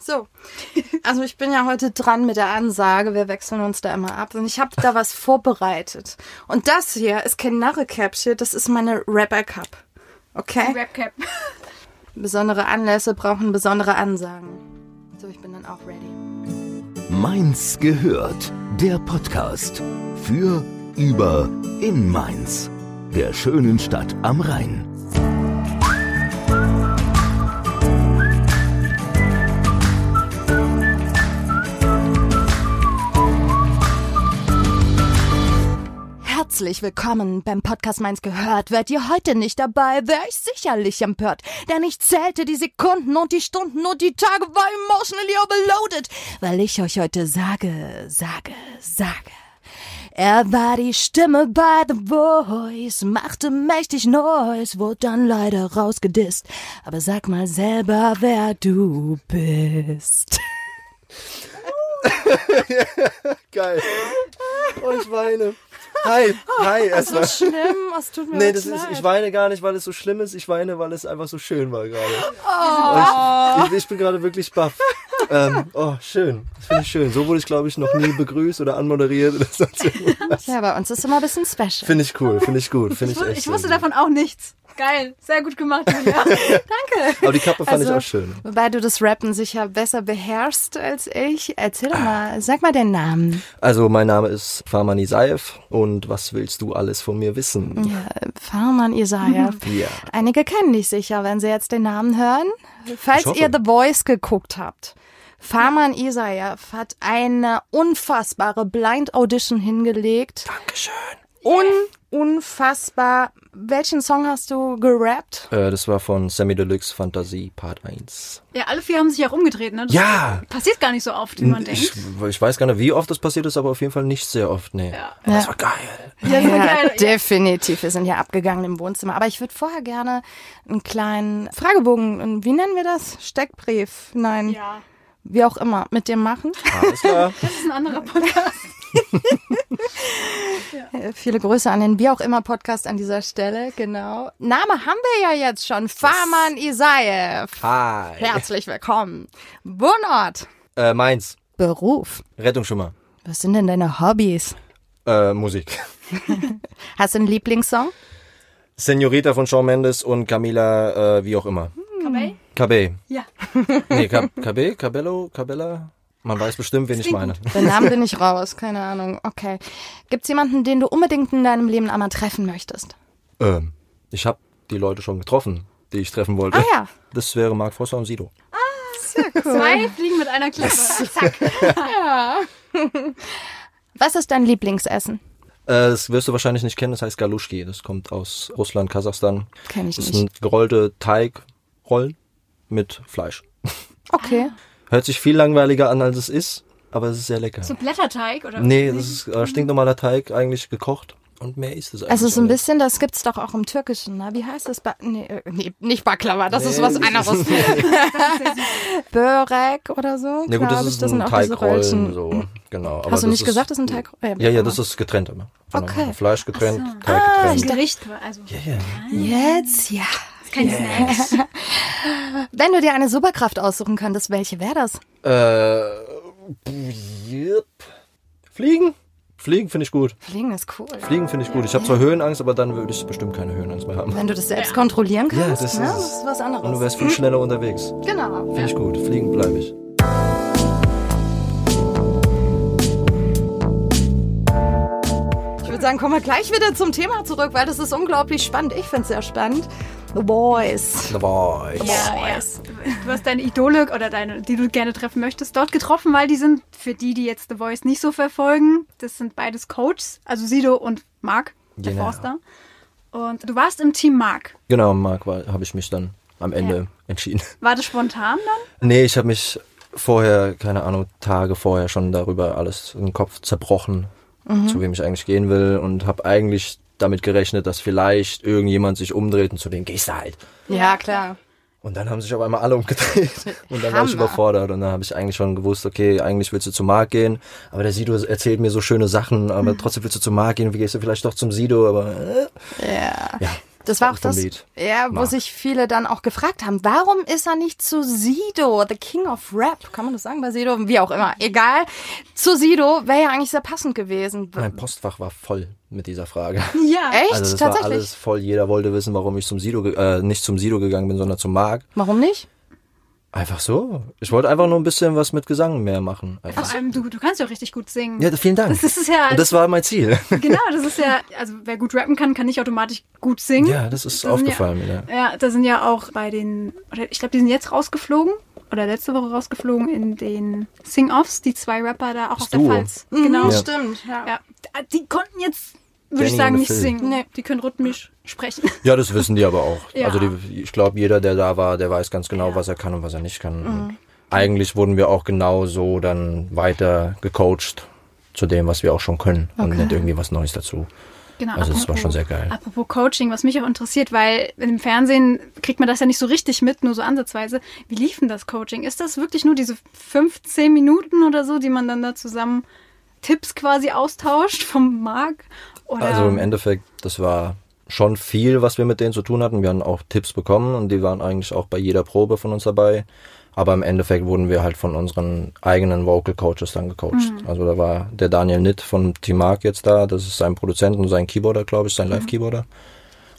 So. Also ich bin ja heute dran mit der Ansage. Wir wechseln uns da immer ab. Und ich habe da was vorbereitet. Und das hier ist kein Narrekäppchen, das ist meine Rapper Cup. Okay? Rapcap. Besondere Anlässe brauchen besondere Ansagen. So, ich bin dann auch ready. Mainz gehört. Der Podcast für, über, in Mainz. Der schönen Stadt am Rhein. Herzlich willkommen beim Podcast Mainz gehört. Wärt ihr heute nicht dabei, wäre ich sicherlich empört. Denn ich zählte die Sekunden und die Stunden und die Tage war emotionally overloaded, weil ich euch heute sage, sage, sage. Er war die Stimme bei The Voice, machte mächtig Noise, wurde dann leider rausgedisst. Aber sag mal selber, wer du bist. Geil. Oh, ich weine. Hi, hi, So erstmal. schlimm, es tut mir Nee, das ist, leid. ich weine gar nicht, weil es so schlimm ist. Ich weine, weil es einfach so schön war gerade. Oh. Ich, ich, ich bin gerade wirklich baff. Ähm, oh, schön. Das finde ich schön. So wurde ich, glaube ich, noch nie begrüßt oder anmoderiert oder sonst irgendwas. Ja, bei uns ist immer ein bisschen special. Finde ich cool, finde ich gut, finde Ich, ich echt. ich wusste davon auch nichts. Geil, sehr gut gemacht, Julia. gut. Aber die Kappe fand Also- ich auch schön. Wobei du das Rappen sicher besser beherrschst als ich. Erzähl doch mal, sag mal den Namen. Also, mein Name ist Farman Isaev und was willst du alles von mir wissen? Ja, Farman Isaiah. Ja. Einige kennen dich sicher, wenn sie jetzt den Namen hören. Falls ihr The Voice geguckt habt. Farman Isaiah hat eine unfassbare Blind Audition hingelegt. Dankeschön. Un unfassbar. Welchen Song hast du gerappt? Äh, das war von Sammy Deluxe Fantasie Part 1. Ja, alle vier haben sich auch umgedreht, ne? Das Ja! Passiert gar nicht so oft, wie man Ich, denkt. ich weiß gar nicht, wie oft das passiert ist, aber auf jeden Fall nicht sehr oft. Nee. Ja. Aber Das Ja. war geil. Ja, das war geil. Ja. definitiv. Wir sind ja abgegangen im Wohnzimmer. Aber ich würde vorher gerne einen kleinen Fragebogen, wie nennen wir das? Steckbrief? Nein, ja, wie auch immer, mit dir machen. Alles klar. das ist ein anderer Podcast. Viele Grüße an den Wie auch immer Podcast an dieser Stelle, genau. Name haben wir ja jetzt schon. Farman Isaev. Hi. Herzlich willkommen. Wohnort. Äh, meins. Beruf. Rettungsschimmer. Was sind denn deine Hobbys? Äh, Musik. Hast du einen Lieblingssong? Senorita von Shawn Mendes und Camila, äh, wie auch immer. Kabay? KB. Ja. Nee, Ka KB? Cabello? Cabella? Man weiß bestimmt, wen ich meine. Den Namen bin ich raus, keine Ahnung. Okay. Gibt's jemanden, den du unbedingt in deinem Leben einmal treffen möchtest? Ähm, ich habe die Leute schon getroffen, die ich treffen wollte. Ah ja. Das wäre Marc Vosser und Sido. Zwei Fliegen mit einer Klappe. Zack. Was ist dein Lieblingsessen? Äh, das wirst du wahrscheinlich nicht kennen, das heißt Galuschki. Das kommt aus Russland, Kasachstan. Kenn ich Das nicht. sind gerollte Teigrollen mit Fleisch. Okay. Hört sich viel langweiliger an, als es ist, aber es ist sehr lecker. So Blätterteig oder Nee, das ist äh, stinknormaler Teig, eigentlich gekocht. Und mehr ist es eigentlich Also so ein nicht. bisschen, das gibt's doch auch im Türkischen, ne? Wie heißt das? Ba nee, äh, nee, nicht Baklava, das ist Nee, was das anderes. Börek oder so. Ja gut, das ist sind ein auch diese Teigrollen, so, genau. Aber Hast du das nicht ist, gesagt, das ist ein Teig? Ja, ja, das ist getrennt immer. Okay. Fleisch getrennt, Teig Ah, Das getrennt. Gericht, also Ja, ja. Jetzt, ja. Kein Snack. Wenn du dir eine Superkraft aussuchen könntest, welche wäre das? Äh, yep. Fliegen? Fliegen finde ich gut. Fliegen ist cool. Fliegen finde ich gut. Ich habe zwar Höhenangst, aber dann würde ich bestimmt keine Höhenangst mehr haben. Wenn du das selbst kontrollieren Ja, kannst, das ne? ist das es. ist was Und du anderes. wärst viel schneller unterwegs. Genau. Finde ich gut. Fliegen bleibe ich. Ich würde sagen, kommen wir gleich wieder zum Thema zurück, weil das ist unglaublich spannend. Ich finde es sehr spannend. The Boys. The Boys. Ja, ja. Du hast deine Idole oder deine, die du gerne treffen möchtest, dort getroffen, weil die sind, für die, die jetzt The Voice nicht so verfolgen, das sind beides Coaches, also Sido und Marc, der Genau. Forster. Und du warst im Team Marc. Genau, Marc, habe ich mich dann am Ende entschieden. War das spontan dann? Nee, ich habe mich vorher, keine Ahnung, Tage vorher schon darüber alles in den Kopf zerbrochen, zu wem ich eigentlich gehen will und habe eigentlich damit gerechnet, dass vielleicht irgendjemand sich umdreht und zu denen gehst du halt. Ja, klar. Und dann haben sich auf einmal alle umgedreht und dann war ich überfordert und dann habe ich eigentlich schon gewusst, okay, eigentlich willst du zu Marc gehen, aber der Sido erzählt mir so schöne Sachen, aber trotzdem willst du zu Marc gehen, wie gehst du vielleicht doch zum Sido, aber äh, Ja. ja. Das war auch das, Lied. ja, wo Mark. sich viele dann auch gefragt haben, warum ist er nicht zu Sido, the King of Rap? Kann man das sagen bei Sido? Wie auch immer, egal. Zu Sido wäre ja eigentlich sehr passend gewesen. Mein Postfach war voll mit dieser Frage. Ja. Echt? Also das Tatsächlich? war alles voll. Jeder wollte wissen, warum ich zum Sido, äh, nicht zum Sido gegangen bin, sondern zum Marc. Warum nicht? Einfach so. Ich wollte einfach nur ein bisschen was mit Gesang mehr machen. Einfach. Vor allem, du, du kannst ja auch richtig gut singen. Ja, vielen Dank. Das ist ja, Und das war mein Ziel. genau, das ist ja, also wer gut rappen kann, kann nicht automatisch gut singen. Ja, das ist Das sind aufgefallen mir. Ja. Ja, da sind ja auch bei den, oder ich glaube, die sind jetzt rausgeflogen oder letzte Woche rausgeflogen in den Sing-Offs, die zwei Rapper da auch aus der Duo. Pfalz. Genau. Mhm, Ja. Stimmt, ja. Ja, die konnten jetzt, würde ich sagen, und nicht Phil. singen. Nee. Die können rhythmisch sprechen. Ja, das wissen die aber auch. Ja. Also die, ich glaube, jeder, der da war, der weiß ganz genau, was er kann und was er nicht kann. Und Eigentlich wurden wir auch genau so dann weiter gecoacht zu dem, was wir auch schon können und Okay. nicht irgendwie was Neues dazu. Genau. Also es war apropos- schon sehr geil. Apropos Coaching, was mich auch interessiert, weil im Fernsehen kriegt man das ja nicht so richtig mit, nur so ansatzweise. Wie lief denn das Coaching? Ist das wirklich nur diese 15 Minuten oder so, die man dann da zusammen Tipps quasi austauscht vom Marc? Oder Also im Endeffekt, das war schon viel, was wir mit denen zu tun hatten. Wir haben auch Tipps bekommen und die waren eigentlich auch bei jeder Probe von uns dabei. Aber im Endeffekt wurden wir halt von unseren eigenen Vocal Coaches dann gecoacht. Also da war der Daniel Nitt von Team Mark jetzt da, das ist sein Produzent und sein Keyboarder, glaube ich, sein Live-Keyboarder.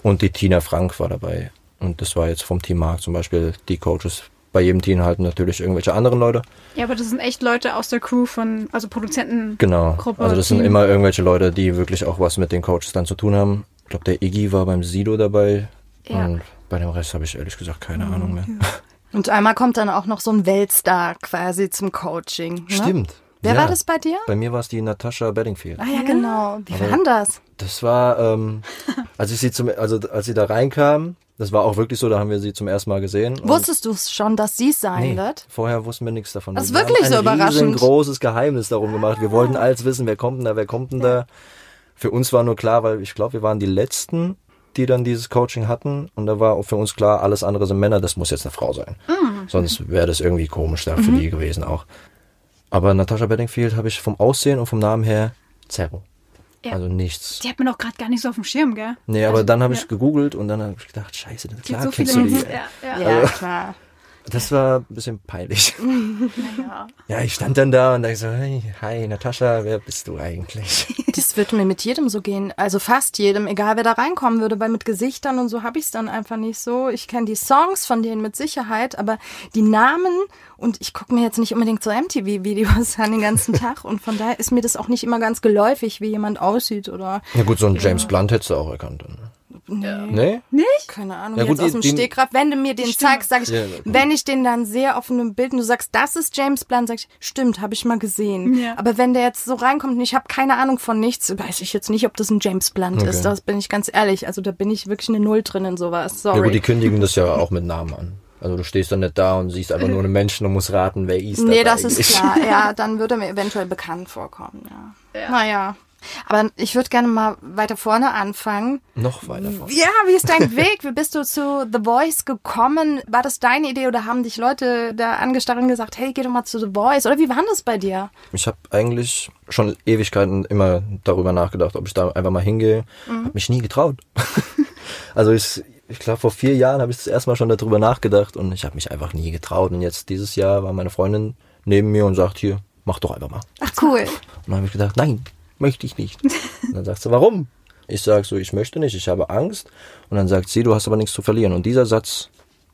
Und die Tina Frank war dabei. Und das war jetzt vom Team Mark zum Beispiel die Coaches. Bei jedem Team halt natürlich irgendwelche anderen Leute. Ja, aber das sind echt Leute aus der Crew von, also Produzenten. Genau. Gruppe, also das sind Team. immer irgendwelche Leute, die wirklich auch was mit den Coaches dann zu tun haben. Ich glaube, der Iggy war beim Sido dabei. Ja. Und bei dem Rest habe ich ehrlich gesagt keine Ahnung mehr. Und einmal kommt dann auch noch so ein Weltstar quasi zum Coaching. Ne? Stimmt. Wer Ja. war das bei dir? Bei mir war es die Natascha Bedingfield. Ah ja, genau. Wie war denn das? Das war, ähm, als ich sie zum, also als sie da reinkam, das war auch wirklich so, da haben wir sie zum ersten Mal gesehen. Wusstest du schon, dass sie es sein Nee, wird? vorher wussten wir nichts davon. Das ist Wir wirklich haben so ein überraschend. großes Geheimnis darum gemacht. Wir wollten alles wissen, wer kommt denn da, wer kommt denn da. Für uns war nur klar, weil ich glaube, wir waren die Letzten, die dann dieses Coaching hatten. Und da war auch für uns klar, alles andere sind Männer, das muss jetzt eine Frau sein. Mhm. Sonst wäre das irgendwie komisch da für die gewesen auch. Aber Natascha Bedingfield habe ich vom Aussehen und vom Namen her Zero. Ja. Also nichts. Die hat man auch gerade gar nicht so auf dem Schirm, gell? Nee, aber dann habe ich gegoogelt und dann habe ich gedacht, scheiße, klar so kennst viele du die. Ja, ja. Ja, klar. Das war ein bisschen peinlich. Ja. Ja, ich stand dann da und dachte so, hey, hi Natascha, wer bist du eigentlich? Das wird mir mit jedem so gehen. Also fast jedem, egal wer da reinkommen würde, weil mit Gesichtern und so habe ich es dann einfach nicht so. Ich kenne die Songs von denen mit Sicherheit, aber die Namen und ich gucke mir jetzt nicht unbedingt so MTV-Videos an den ganzen Tag und von daher ist mir das auch nicht immer ganz geläufig, wie jemand aussieht oder Ja gut, so einen James Blunt hättest du auch erkannt. Dann. Nee? Nicht? keine Ahnung, Ja, gut, jetzt aus dem die- Stegreif. Wenn du mir den zeigst, sag ich, Ja. wenn ich den dann sehe auf einem Bild und du sagst, das ist James Blunt, sag ich, stimmt, habe ich mal gesehen. Ja. Aber wenn der jetzt so reinkommt und ich habe keine Ahnung von nichts, weiß ich jetzt nicht, ob das ein James Blunt Okay. ist. Das bin ich ganz ehrlich. Also da bin ich wirklich eine Null drin in sowas. Ja gut, die Sorry. kündigen das ja auch mit Namen an. Also du stehst dann nicht da und siehst einfach nur einen Menschen und musst raten, wer ist nee, das das ist klar. Ja, dann würde mir eventuell bekannt vorkommen. Ja. Naja. Aber ich würde gerne mal weiter vorne anfangen. Noch weiter vor. Ja, wie ist dein Weg? Wie bist du zu The Voice gekommen? War das deine Idee oder haben dich Leute da angestarrt und gesagt, hey, geh doch mal zu The Voice? Oder wie war das bei dir? Ich habe eigentlich schon Ewigkeiten immer darüber nachgedacht, ob ich da einfach mal hingehe. Mhm. Hab mich nie getraut. also ich, ich glaube, vor vier Jahren habe ich das erste Mal schon darüber nachgedacht und ich habe mich einfach nie getraut. Und jetzt dieses Jahr war meine Freundin neben mir und sagt, hier, mach doch einfach mal. Ach, cool. Und dann habe ich gedacht, nein, möchte ich nicht. Und dann sagt sie, warum? Ich sage so, ich möchte nicht, ich habe Angst. Und dann sagt sie, du hast aber nichts zu verlieren. Und dieser Satz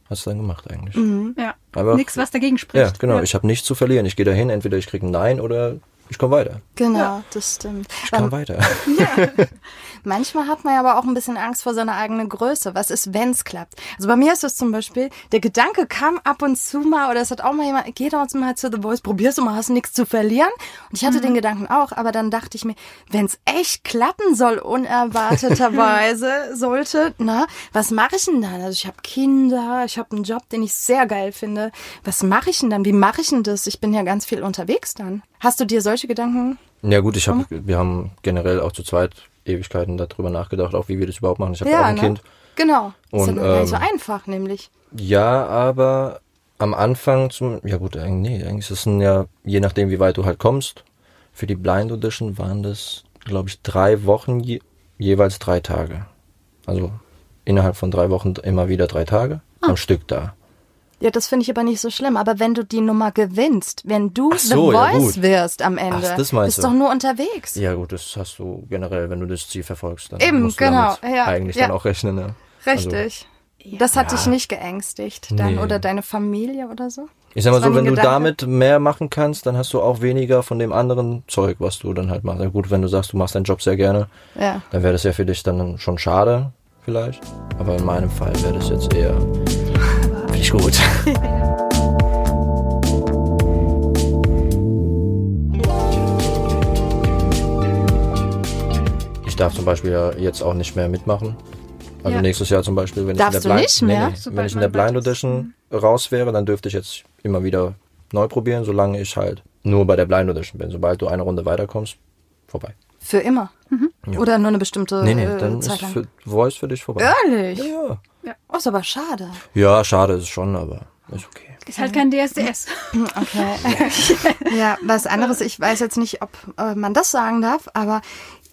hast du dann gemacht eigentlich. Ja. Aber- Nichts, was dagegen spricht. Ja, genau. Ich habe nichts zu verlieren. Ich gehe dahin, entweder ich kriege ein Nein oder ich komme weiter. Genau, das stimmt. Ich komme Ähm, weiter. manchmal hat man ja aber auch ein bisschen Angst vor seiner eigenen Größe. Was ist, wenn's klappt? Also bei mir ist es zum Beispiel, der Gedanke kam ab und zu mal, oder es hat auch mal jemand, geh doch mal zu The Voice, probier's doch mal, hast nichts zu verlieren. Und ich hatte den Gedanken auch, aber dann dachte ich mir, wenn's echt klappen soll, unerwarteterweise, sollte, na, was mache ich denn dann? Also ich habe Kinder, ich habe einen Job, den ich sehr geil finde. Was mache ich denn dann? Wie mache ich denn das? Ich bin ja ganz viel unterwegs dann. Hast du dir solche Gedanken? Ja gut, ich hab, wir haben generell auch zu zweit Ewigkeiten darüber nachgedacht, auch wie wir das überhaupt machen. Ich habe Ja, auch ein ne? Kind. Genau. Das ist Und, ja gar nicht so ähm, einfach, nämlich. Ja, aber am Anfang zum, ja gut, eigentlich, nee, eigentlich ist es ja, je nachdem wie weit du halt kommst. Für die Blind Audition waren das, glaube ich, drei Wochen, je, jeweils drei Tage. Also innerhalb von drei Wochen immer wieder drei Tage Ah. am Stück da. Ja, das finde ich aber nicht so schlimm. Aber wenn du die Nummer gewinnst, wenn du so, The ja, Voice gut. wirst am Ende, Ach, das bist du. doch nur unterwegs. Ja gut, das hast du generell, wenn du das Ziel verfolgst, dann Eben, musst du genau, damit ja, eigentlich ja. dann auch rechnen. Ja. Richtig. das hat Ja. dich nicht geängstigt dann Nee. oder deine Familie oder so? Ich sag mal so, wenn du Gedanke. damit mehr machen kannst, dann hast du auch weniger von dem anderen Zeug, was du dann halt machst. Ja, gut, wenn du sagst, du machst deinen Job sehr gerne, Ja. dann wäre das ja für dich dann schon schade, vielleicht. Aber in meinem Fall wäre das jetzt eher. Finde ich gut. Ich darf zum Beispiel ja jetzt auch nicht mehr mitmachen. Also Ja. nächstes Jahr zum Beispiel, wenn Darfst ich in der nicht Blind, mehr? Nee, nee, wenn ich in der Blind. Audition raus wäre, dann dürfte ich jetzt immer wieder neu probieren, solange ich halt nur bei der Blind Audition bin. Sobald du eine Runde weiterkommst, vorbei. Für immer? Ja. Oder nur eine bestimmte Nee, nee, äh, dann ist Zeit lang? für Voice für dich vorbei. Ehrlich? Ja. Oh, ist aber schade. ja, schade ist es schon, aber ist okay. Ist halt kein DSDS. Okay. ja, was anderes, ich weiß jetzt nicht, ob äh, man das sagen darf, aber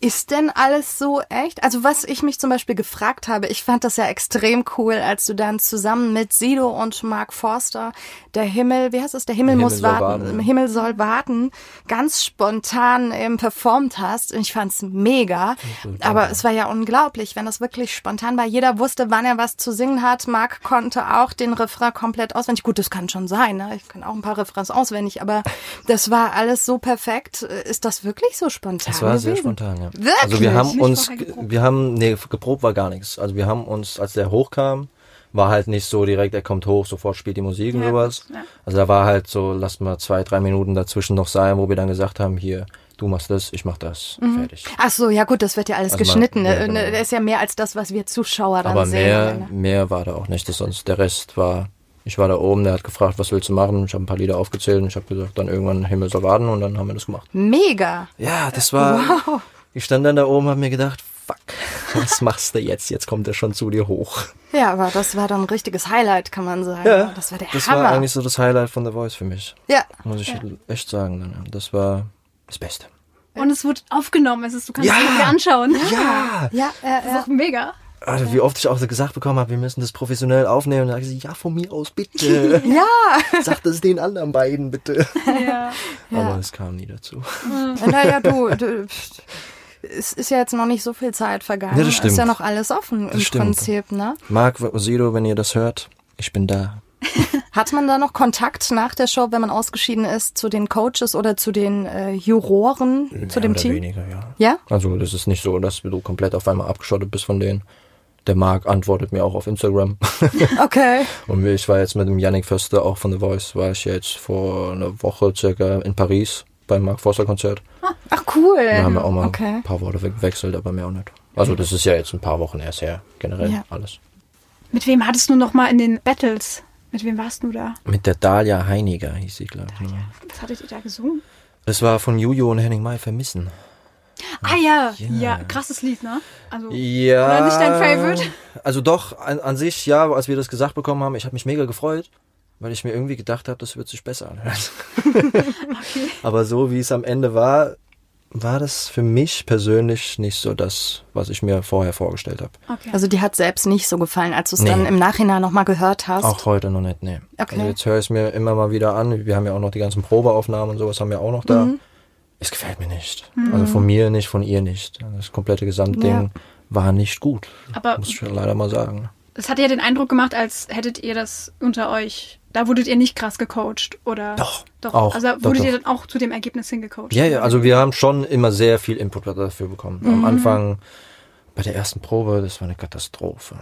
ist denn alles so echt? Also was ich mich zum Beispiel gefragt habe, ich fand das ja extrem cool, als du dann zusammen mit Sido und Mark Forster der Himmel, wie heißt es, der Himmel, Himmel muss warten, warten. Himmel soll warten, ganz spontan eben performt hast. Und ich fand's mega. Aber es war ja unglaublich, wenn das wirklich spontan war. Jeder wusste, wann er was zu singen hat. Mark konnte auch den Refrain komplett auswendig. Gut, das kann schon sein. Ne? Ich kann auch ein paar Refrains auswendig, aber das war alles so perfekt. Ist das wirklich so spontan? Es war sehr gewesen? spontan, ja. Wirklich? Also wir haben uns, wir haben, nee, geprobt war gar nichts. Also wir haben uns, als der hochkam, war halt nicht so direkt, er kommt hoch, sofort spielt die Musik und Ja, sowas. ja. Also da war halt so, lasst mal zwei, drei Minuten dazwischen noch sein, wo wir dann gesagt haben, hier, du machst das, ich mach das, fertig. Ach so, ja gut, das wird ja alles Also man- geschnitten. ja, ne? genau. Das ist ja mehr als das, was wir Zuschauer dann Aber sehen. mehr, ne? mehr war da auch nicht. Das sonst der Rest war, ich war da oben, der hat gefragt, was willst du machen? Ich habe ein paar Lieder aufgezählt und ich habe gesagt, dann irgendwann Himmel soll warten und dann haben wir das gemacht. Mega. Ja, das war. Wow. Ich stand dann da oben, habe mir gedacht, fuck, was machst du jetzt? Jetzt kommt er schon zu dir hoch. Ja, aber das war dann ein richtiges Highlight, kann man sagen. das war der das Hammer. war eigentlich so das Highlight von The Voice für mich. ja. Muss ich echt sagen. Ja. Das war das Beste. Und es wird aufgenommen. Es ist, du kannst Ja. es dir anschauen. Ja! Ja, äh, Das ist auch mega. Also, wie oft ich auch so gesagt bekommen habe, wir müssen das professionell aufnehmen. Und dann sage ich, ja, von mir aus, bitte. ja. Sag das den anderen beiden, bitte. Ja. Aber es kam nie dazu. Naja, du, du, es ist ja jetzt noch nicht so viel Zeit vergangen. Ja, das stimmt. Ist ja noch alles offen im Das stimmt. Prinzip, ne? Marc, Sido, wenn ihr das hört, ich bin da. Hat man da noch Kontakt nach der Show, wenn man ausgeschieden ist, zu den Coaches oder zu den äh, Juroren, zu Mehr dem oder Team? weniger, ja. Ja? Also das ist nicht so, dass du komplett auf einmal abgeschottet bist von denen. Der Marc antwortet mir auch auf Instagram. Okay. Und ich war jetzt mit dem Yannick Förster auch von The Voice, war ich jetzt vor einer Woche circa in Paris beim Mark Forster Konzert. Ach cool. Da haben wir auch mal okay. ein paar Worte gewechselt, aber mehr auch nicht. Also das ist ja jetzt ein paar Wochen erst her, generell Ja. alles. Mit wem hattest du noch mal in den Battles? Mit wem warst du da? Mit der Dalia Heiniger hieß sie, glaube ich. ne? Was hattet ihr da gesungen? Das war von Juju und Henning Mai vermissen. Ah ja, Ja. ja, krasses Lied, ne? Also Ja. Oder nicht dein Favorite? Also doch, an, an sich, ja, als wir das gesagt bekommen haben, ich habe mich mega gefreut, weil ich mir irgendwie gedacht habe, das wird sich besser anhören. Aber so wie es am Ende war, war das für mich persönlich nicht so das, was ich mir vorher vorgestellt habe. okay. Also die hat selbst nicht so gefallen, als du es Nee. dann im Nachhinein nochmal gehört hast. Auch heute noch nicht, nee. Okay. Also jetzt höre ich es mir immer mal wieder an. Wir haben ja auch noch die ganzen Probeaufnahmen und sowas haben wir auch noch da. Es gefällt mir nicht. Also von mir nicht, von ihr nicht. Das komplette Gesamtding Ja. war nicht gut. Aber- Muss ich leider mal sagen. Es hat ja den Eindruck gemacht, als hättet ihr das unter euch. Da wurdet ihr nicht krass gecoacht, oder? Doch, Doch. auch, Also wurdet doch. ihr dann auch zu dem Ergebnis hingecoacht? Ja, ja, also wir haben schon immer sehr viel Input dafür bekommen. Am Anfang, bei der ersten Probe, das war eine Katastrophe.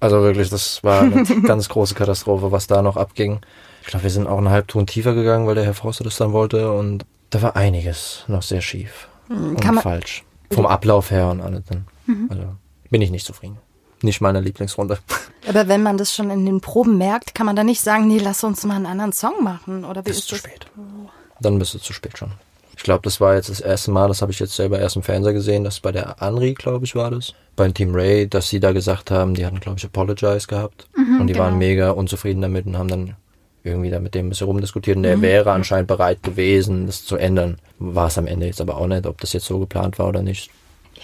Also wirklich, das war eine ganz große Katastrophe, was da noch abging. Ich glaube, wir sind auch einen Halbton tiefer gegangen, weil der Herr Forster das dann wollte und da war einiges noch sehr schief und kann man- falsch. Vom Ablauf her und alles dann. Also bin ich nicht zufrieden. Nicht meine Lieblingsrunde. Aber wenn man das schon in den Proben merkt, kann man da nicht sagen, nee, lass uns mal einen anderen Song machen. Oder wie ist ist zu das? spät. Dann bist du zu spät schon. Ich glaube, das war jetzt das erste Mal, das habe ich jetzt selber erst im Fernseher gesehen, dass bei der Anri, glaube ich, war das, beim Team Ray, dass sie da gesagt haben, die hatten, glaube ich, Apologize gehabt. und die genau. waren mega unzufrieden damit und haben dann irgendwie da mit dem ein bisschen rumdiskutiert. Und der wäre anscheinend bereit gewesen, das zu ändern. War es am Ende jetzt aber auch nicht, ob das jetzt so geplant war oder nicht.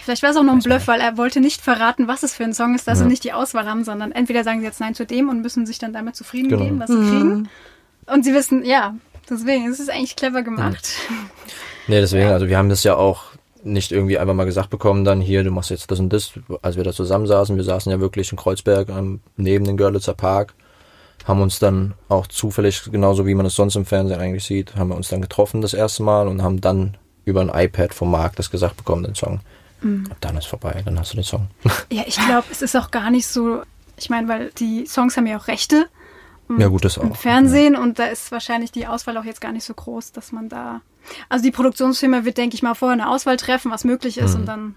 Vielleicht war es auch noch ein Bluff, weil er wollte nicht verraten, was es für ein Song ist, dass Ja. sie nicht die Auswahl haben, sondern entweder sagen sie jetzt Nein zu dem und müssen sich dann damit zufrieden Genau. geben, was sie kriegen. Und sie wissen, ja, deswegen, es ist eigentlich clever gemacht. Nee, deswegen, also wir haben das ja auch nicht irgendwie einfach mal gesagt bekommen, dann hier, du machst jetzt das und das, als wir da zusammensaßen. Wir saßen ja wirklich in Kreuzberg ähm, neben dem Görlitzer Park, haben uns dann auch zufällig, genauso wie man es sonst im Fernsehen eigentlich sieht, haben wir uns dann getroffen das erste Mal und haben dann über ein iPad vom Markt das gesagt bekommen, den Song. Und dann ist vorbei, dann hast du den Song. Ja, ich glaube, es ist auch gar nicht so, ich meine, weil die Songs haben ja auch Rechte ja gut, das auch. im Fernsehen und da ist wahrscheinlich die Auswahl auch jetzt gar nicht so groß, dass man da. Also die Produktionsfirma wird, denke ich mal, vorher eine Auswahl treffen, was möglich ist und dann.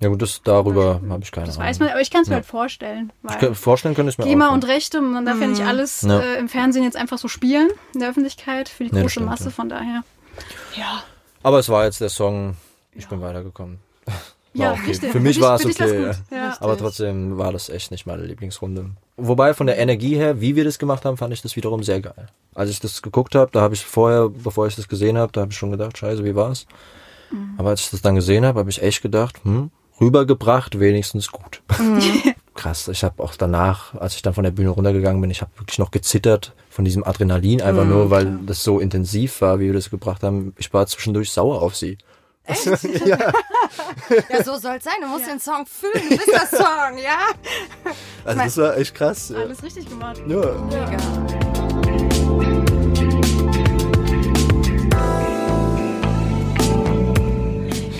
Ja gut, das darüber habe ich keine Das Ahnung. weiß man, aber ich kann es mir Ja. halt vorstellen. Weil Ich kann- Vorstellen könnte ich mir GEMA auch. und Rechte, man darf ja nicht alles Ja. äh, im Fernsehen jetzt einfach so spielen, in der Öffentlichkeit, für die Nee, große stimmt, Masse, ja. von daher. Ja. Aber es war jetzt der Song, ich bin weitergekommen. War Ja, okay. richtig. Für mich war es okay. gut. ja. Aber trotzdem war das echt nicht meine Lieblingsrunde. Wobei von der Energie her, wie wir das gemacht haben, fand ich das wiederum sehr geil. Als ich das geguckt habe, da habe ich vorher, bevor ich das gesehen habe, da habe ich schon gedacht, scheiße, wie war's? Mhm. Aber als ich das dann gesehen habe, habe ich echt gedacht, hm, rübergebracht, wenigstens gut. Krass, ich habe auch danach, als ich dann von der Bühne runtergegangen bin, ich habe wirklich noch gezittert von diesem Adrenalin, einfach nur, weil das so intensiv war, wie wir das gebracht haben. Ich war zwischendurch sauer auf sie. Ja, so soll's sein. Du musst den Song fühlen. Du bist der Song, ja? Also das war echt krass. Ja. Alles richtig gemacht. Ja.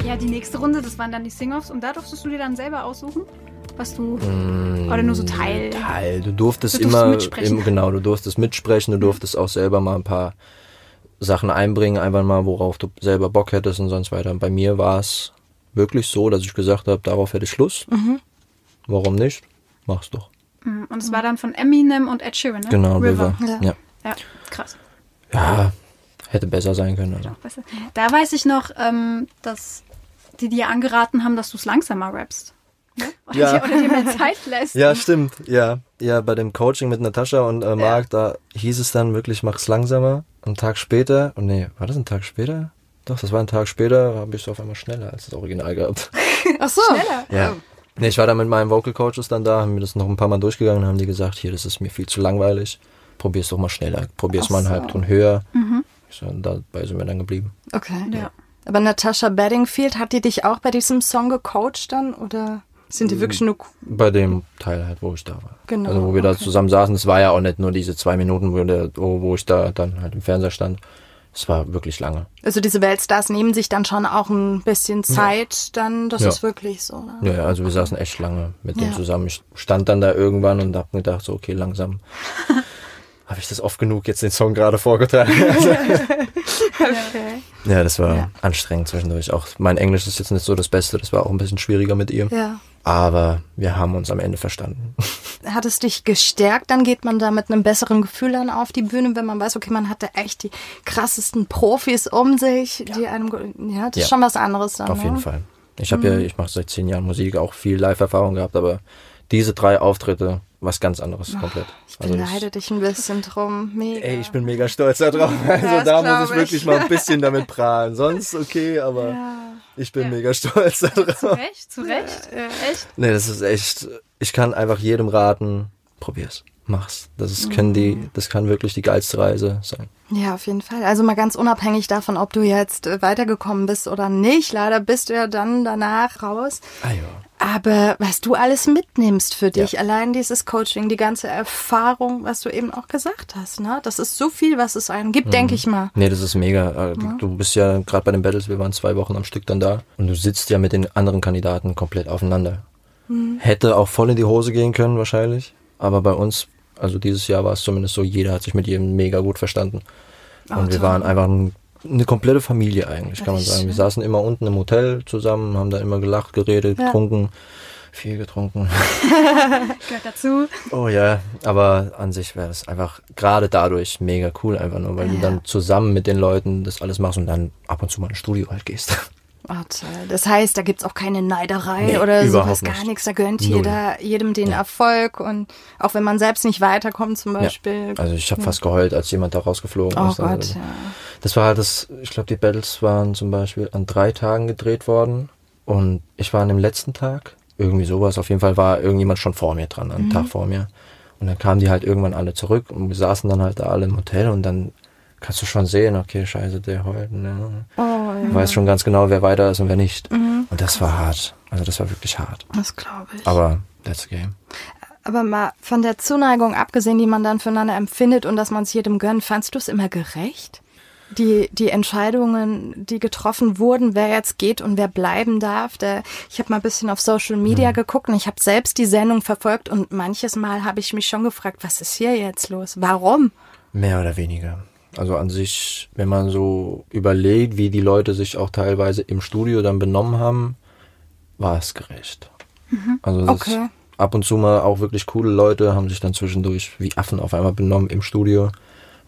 Ja, die nächste Runde, das waren dann die Sing-Offs und da durftest du dir dann selber aussuchen, was du. Mm, Oder nur so Teil. Teil. Du durftest Du durftest immer, mitsprechen. im, genau, du durftest mitsprechen, du durftest auch selber mal ein paar Sachen einbringen, einfach mal, worauf du selber Bock hättest und sonst weiter. Und bei mir war es wirklich so, dass ich gesagt habe, darauf hätte ich Lust. Mhm. Warum nicht? Mach's doch. Und es war dann von Eminem und Ed Sheeran, ne? Genau, River. Ja. Ja. Ja, krass. ja, hätte besser sein können. Also. Besser. Da weiß ich noch, ähm, dass die dir angeraten haben, dass du es langsamer rappst. Ne? Oder, Ja. dir, oder dir mehr Zeit lässt. Ja, stimmt. Ja, ja, bei dem Coaching mit Natascha und äh, Marc, da hieß es dann wirklich, mach's langsamer. Einen Tag später, oh nee, war das ein Tag später? Doch, das war ein Tag später, habe ich es auf einmal schneller als das Original gehabt. Ach so. Ja. Nee, ich war da mit meinen Vocal Coaches dann da, haben mir das noch ein paar Mal durchgegangen und haben die gesagt, hier, das ist mir viel zu langweilig. Probier's doch mal schneller. Probier's mal einen Halbton höher. Ich so, und dabei sind wir dann geblieben. Okay. Ja. Aber Natasha Bedingfield, hat die dich auch bei diesem Song gecoacht dann? Oder sind die wirklich nur. Bei dem Teil halt, wo ich da war. Genau, Also wo wir da okay. zusammen saßen, das war ja auch nicht nur diese zwei Minuten, wo, der, wo, ich da dann halt im Fernseher stand. Es war wirklich lange. Also diese Weltstars nehmen sich dann schon auch ein bisschen Zeit, dann, das Ja. ist wirklich so. Ne? Ja, ja, also wir saßen echt lange mit Ja. dem zusammen. Ich stand dann da irgendwann und hab gedacht, so, okay, langsam. Habe ich das oft genug jetzt den Song gerade vorgetragen? Okay. ja, das war Ja. anstrengend zwischendurch. Auch mein Englisch ist jetzt nicht so das Beste, das war auch ein bisschen schwieriger mit ihr. Ja. Aber wir haben uns am Ende verstanden. Hat es dich gestärkt? Dann geht man da mit einem besseren Gefühl dann auf die Bühne, wenn man weiß, okay, man hatte echt die krassesten Profis um sich, die einem, ja, das ist Ja. schon was anderes dann. Auf ne? jeden Fall. Ich habe ja, ich mache seit zehn Jahren Musik, auch viel Live-Erfahrung gehabt, aber diese drei Auftritte, was ganz anderes komplett. Ich Also beneide dich ein bisschen drum. Mega. Ey, ich bin mega stolz darauf. Also das da muss ich ich. wirklich mal ein bisschen damit prahlen. Sonst okay, aber ich bin mega stolz Zu darauf. Recht, zu Recht. Echt? Nee, das ist echt, ich kann einfach jedem raten, probier's, mach's. Das ist, können die, das kann wirklich die geilste Reise sein. Ja, auf jeden Fall. Also mal ganz unabhängig davon, ob du jetzt äh, weitergekommen bist oder nicht. Leider bist du ja dann danach raus. Ah ja. Aber was du alles mitnimmst für dich, Ja. allein dieses Coaching, die ganze Erfahrung, was du eben auch gesagt hast, ne? Das ist so viel, was es einem gibt, denke ich mal. Nee, das ist mega. Äh, Du, du bist ja gerade bei den Battles, wir waren zwei Wochen am Stück dann da und du sitzt ja mit den anderen Kandidaten komplett aufeinander. Hätte auch voll in die Hose gehen können wahrscheinlich, aber bei uns, also dieses Jahr war es zumindest so, jeder hat sich mit jedem mega gut verstanden. Und wir waren einfach ein, eine komplette Familie eigentlich, kann man sagen. Wir saßen immer unten im Hotel zusammen, haben da immer gelacht, geredet, Ja. getrunken, viel getrunken. Gehört dazu. Oh ja, aber an sich wäre es einfach gerade dadurch mega cool, einfach nur, weil du dann zusammen mit den Leuten das alles machst und dann ab und zu mal ins Studio halt gehst. Oh, toll. Das heißt, da gibt's auch keine Neiderei Nee, oder sowas, gar nicht. nichts. Da gönnt Null. jeder jedem den Erfolg und auch wenn man selbst nicht weiterkommt zum Beispiel. Also ich habe fast geheult, als jemand da rausgeflogen oh ist. Gott, Also, ja. Das war halt das, ich glaube, die Battles waren zum Beispiel an drei Tagen gedreht worden. Und ich war an dem letzten Tag, irgendwie sowas, auf jeden Fall war irgendjemand schon vor mir dran, einen Tag vor mir. Und dann kamen die halt irgendwann alle zurück und wir saßen dann halt da alle im Hotel und dann kannst du schon sehen, okay, scheiße, der heult. Ne? Oh, ja. Du weißt schon ganz genau, wer weiter ist und wer nicht. Und das war hart. Also das war wirklich hart. Das glaube ich. Aber that's the game. Aber mal von der Zuneigung abgesehen, die man dann füreinander empfindet und dass man es jedem gönnt, fandst du es immer gerecht? Die, die Entscheidungen, die getroffen wurden, wer jetzt geht und wer bleiben darf. Der, ich habe mal ein bisschen auf Social Media Mhm. geguckt und ich habe selbst die Sendung verfolgt und manches Mal habe ich mich schon gefragt, was ist hier jetzt los? Warum? Mehr oder weniger. Also an sich, wenn man so überlegt, wie die Leute sich auch teilweise im Studio dann benommen haben, war es gerecht. Also das Okay. ab und zu mal auch wirklich coole Leute haben sich dann zwischendurch wie Affen auf einmal benommen im Studio.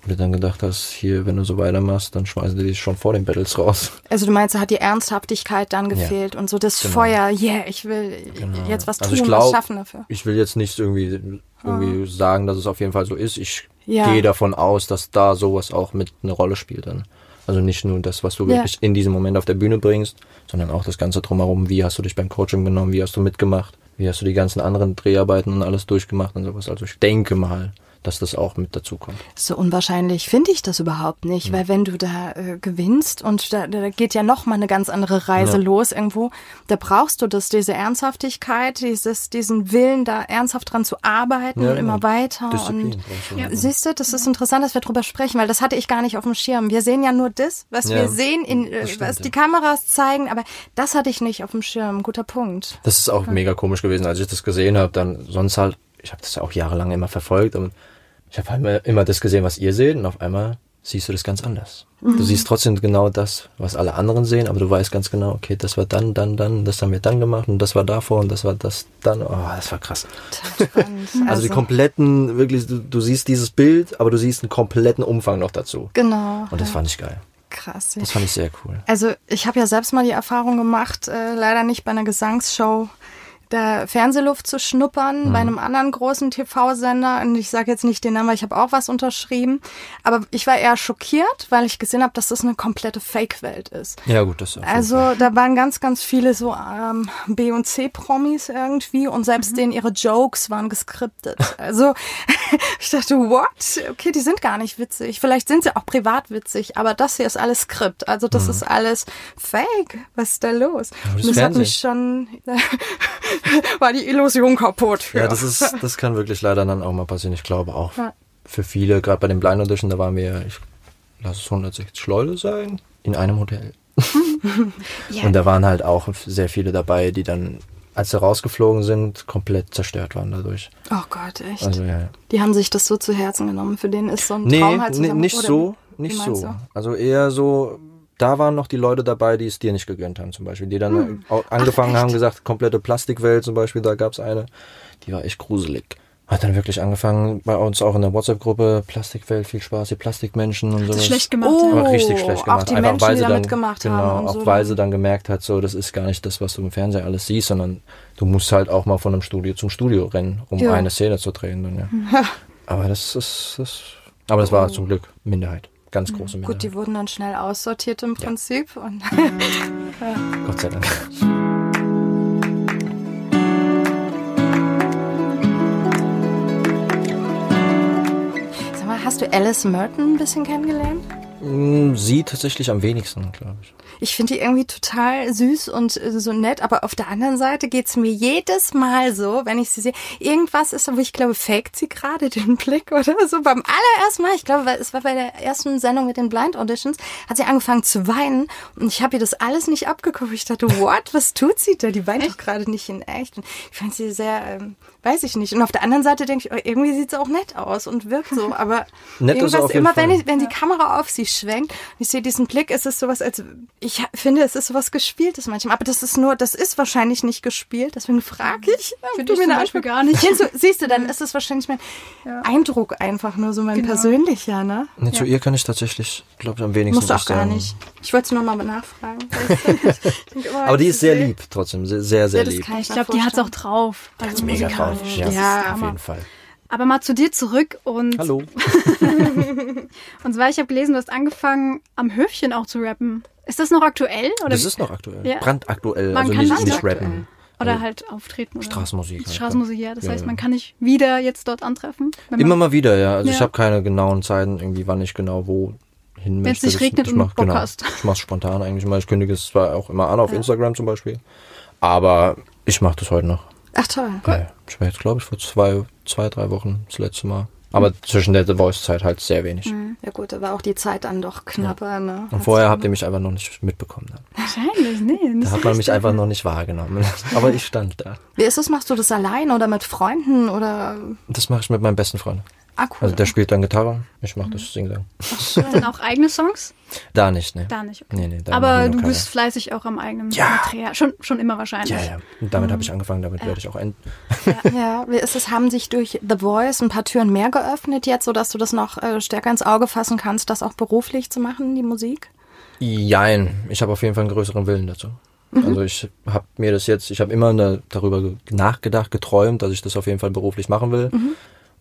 Und du dann gedacht hast, hier, wenn du so weitermachst, dann schmeißen die dich schon vor den Battles raus. Also du meinst, da hat die Ernsthaftigkeit dann gefehlt und so das Genau. Feuer, yeah, ich will Genau. jetzt was tun, Also was glaub- schaffen dafür. Ich will jetzt nicht irgendwie, irgendwie sagen, dass es auf jeden Fall so ist. Ich Ja. gehe davon aus, dass da sowas auch mit eine Rolle spielt dann. Also nicht nur das, was du Ja. wirklich in diesem Moment auf der Bühne bringst, sondern auch das Ganze drumherum. Wie hast du dich beim Coaching benommen? Wie hast du mitgemacht? Wie hast du die ganzen anderen Dreharbeiten und alles durchgemacht und sowas? Also ich denke mal, dass das auch mit dazu kommt. So unwahrscheinlich finde ich das überhaupt nicht, Hm. weil wenn du da äh, gewinnst und da, da geht ja noch mal eine ganz andere Reise Ja. los irgendwo, da brauchst du das, diese Ernsthaftigkeit, dieses, diesen Willen, da ernsthaft dran zu arbeiten Ja, und immer ja. weiter. Disziplin Und. Ja. Siehst du, das ist interessant, dass wir drüber sprechen, weil das hatte ich gar nicht auf dem Schirm. Wir sehen ja nur das, was wir sehen, in, äh, stimmt, was die Kameras zeigen, aber das hatte ich nicht auf dem Schirm. Guter Punkt. Das ist auch mega komisch gewesen, als ich das gesehen habe. Dann sonst halt, ich habe das ja auch jahrelang immer verfolgt und ich habe halt immer, das gesehen, was ihr seht und auf einmal siehst du das ganz anders. Du siehst trotzdem genau das, was alle anderen sehen, aber du weißt ganz genau, okay, das war dann, dann, dann, das haben wir dann gemacht und das war davor und das war das dann. Oh, das war krass. Spannend. Also, die kompletten, wirklich, du, du siehst dieses Bild, aber du siehst einen kompletten Umfang noch dazu. Genau. Und das fand ich geil. krass. ja. Das fand ich sehr cool. Also ich habe ja selbst mal die Erfahrung gemacht, äh, leider nicht bei einer Gesangsshow, da Fernsehluft zu schnuppern bei einem anderen großen TV-Sender. Und ich sage jetzt nicht den Namen, weil ich habe auch was unterschrieben. Aber ich war eher schockiert, weil ich gesehen habe, dass das eine komplette Fake-Welt ist. Ja, gut, das jeden Also Fall. da waren ganz, ganz viele so ähm, B- und C-Promis irgendwie und selbst denen ihre Jokes waren geskriptet. Also ich dachte, what? Okay, die sind gar nicht witzig. Vielleicht sind sie auch privat witzig, aber das hier ist alles Skript. Also das ist alles Fake. Was ist da los? aber das Und das hat mich schon, war die Illusion kaputt. Ja, das ist, das kann wirklich leider dann auch mal passieren. Ich glaube auch Ja. für viele, gerade bei den Blind Audition, da waren wir, ich lass es 160 Leute sein, in einem Hotel. Und da waren halt auch sehr viele dabei, die dann, als sie rausgeflogen sind, komplett zerstört waren dadurch. Oh Gott, echt. Also ja. die haben sich das so zu Herzen genommen. Für den ist so ein Nee, Traum halt nee zusammen. nicht oder so, nicht so. Also eher so, da waren noch die Leute dabei, die es dir nicht gegönnt haben, zum Beispiel. Die dann Hm. auch angefangen haben, gesagt, komplette Plastikwelt zum Beispiel, da gab's eine, die war echt gruselig. Hat dann wirklich angefangen, bei uns auch in der WhatsApp-Gruppe, Plastikwelt, viel Spaß, die Plastikmenschen und ist schlecht gemacht. Oh. ja. Aber richtig schlecht auch gemacht. die Einfach Menschen, weil die sie da dann, mitgemacht genau, haben auch so weil dann. sie dann gemerkt hat, so, das ist gar nicht das, was du im Fernsehen alles siehst, sondern du musst halt auch mal von einem Studio zum Studio rennen, um Ja. eine Szene zu drehen. Dann, ja. Aber das ist, das, aber das war zum Glück Minderheit. Ganz große Minderheit. Gut, die wurden dann schnell aussortiert im Prinzip. Und Gott sei Dank. Sag mal, hast du Alice Merton ein bisschen kennengelernt? Mm, Sie tatsächlich am wenigsten, glaube ich. Ich finde die irgendwie total süß und äh, so nett, aber auf der anderen Seite geht's mir jedes Mal so, wenn ich sie sehe, irgendwas ist da, wo ich glaube, faked sie gerade den Blick oder so. Beim allerersten Mal, ich glaube, es war bei der ersten Sendung mit den Blind Auditions, hat sie angefangen zu weinen und ich habe ihr das alles nicht abgeguckt. Ich dachte, what, was tut sie da? Die weint doch gerade nicht in echt. Und ich fand sie sehr, ähm, weiß ich nicht. Und auf der anderen Seite denke ich, oh, irgendwie sieht sie auch nett aus und wirkt so, aber Nett irgendwas, immer wenn, ich, wenn die Kamera auf sie schwenkt und ich sehe diesen Blick, ist es sowas, als ich finde, es ist sowas gespieltes manchmal. Aber das ist nur, das ist wahrscheinlich nicht gespielt. Deswegen frage ich. du dich mir zum Beispiel gar nicht. Kennst du, siehst du, dann ist es wahrscheinlich mein Eindruck einfach nur so mein Genau. persönlicher, ne? Nee, Zu ihr kann ich tatsächlich, glaube ich, am wenigsten Muss auch gar sagen. nicht. Ich wollte es nur mal nachfragen. Ich denk immer, Aber die ist sehr ich lieb trotzdem, sehr, sehr, sehr Ja, das lieb. kann Ich mir glaube, die hat's auch vorstellen. drauf. Hat's Also mega drauf. Musikalisch. Ja, Das Ja. auf jeden Fall. Aber mal zu dir zurück und Hallo. und zwar ich habe gelesen, du hast angefangen am Höfchen auch zu rappen. Ist das noch aktuell? Oder Das ist noch aktuell. Ja. Brandaktuell. Man also kann nicht, das nicht aktuell. rappen. Oder Also halt auftreten. Oder Straßenmusik. halt, Straßenmusik, ja. Das Ja, heißt, ja. man kann nicht wieder jetzt dort antreffen. wenn Immer mal wieder, ja. Also ich Ja. habe keine genauen Zeiten, irgendwie, wann ich genau wo hin möchte. nicht Das- regnet ich und mach, Bock genau, hast. Ich mach's spontan eigentlich mal. Ich kündige es zwar auch immer an auf Instagram zum Beispiel. Aber ich mache das heute noch. Ach toll. Ja, ich war jetzt, glaube ich, vor zwei, zwei, drei Wochen das letzte Mal. Aber zwischen der The Voice-Zeit halt sehr wenig. Ja gut, da war auch die Zeit dann doch knapper, ne? Und vorher habt ihr mich einfach noch nicht mitbekommen. Dann. Wahrscheinlich, nee. Nicht Da hat man mich einfach noch nicht wahrgenommen. Aber ich stand da. Wie ist das? Machst du das allein oder mit Freunden oder? Das mache ich mit meinem besten Freund. Ah, cool. Also der spielt dann Gitarre, ich mache das Sing-Sang. Dann auch eigene Songs? Da nicht, ne? Da nicht. Okay. Nee, nee, da Aber du noch bist fleißig auch am eigenen Ja. Material. Schon, schon immer wahrscheinlich. Ja, ja. Und damit habe ich angefangen, damit werde ich auch enden. Ja, wie ist es? Haben sich durch The Voice ein paar Türen mehr geöffnet jetzt, sodass du das noch äh, stärker ins Auge fassen kannst, das auch beruflich zu machen, die Musik? Jein, ich habe auf jeden Fall einen größeren Willen dazu. Also ich habe mir das jetzt, ich habe immer da, darüber ge- nachgedacht, geträumt, dass ich das auf jeden Fall beruflich machen will.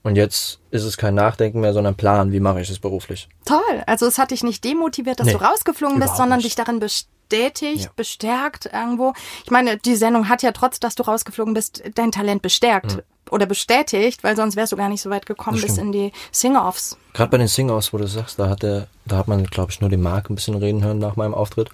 Und jetzt ist es kein Nachdenken mehr, sondern Plan, wie mache ich es beruflich. Toll. Also es hat dich nicht demotiviert, dass Nee, du rausgeflogen bist, sondern nicht. dich darin bestätigt, Ja. bestärkt irgendwo. Ich meine, die Sendung hat ja trotz, dass du rausgeflogen bist, dein Talent bestärkt oder bestätigt, weil sonst wärst du gar nicht so weit gekommen bis in die Sing-Offs. Gerade bei den Sing-Offs, wo du sagst, da hat der, da hat man, glaube ich, nur den Marc ein bisschen reden hören nach meinem Auftritt.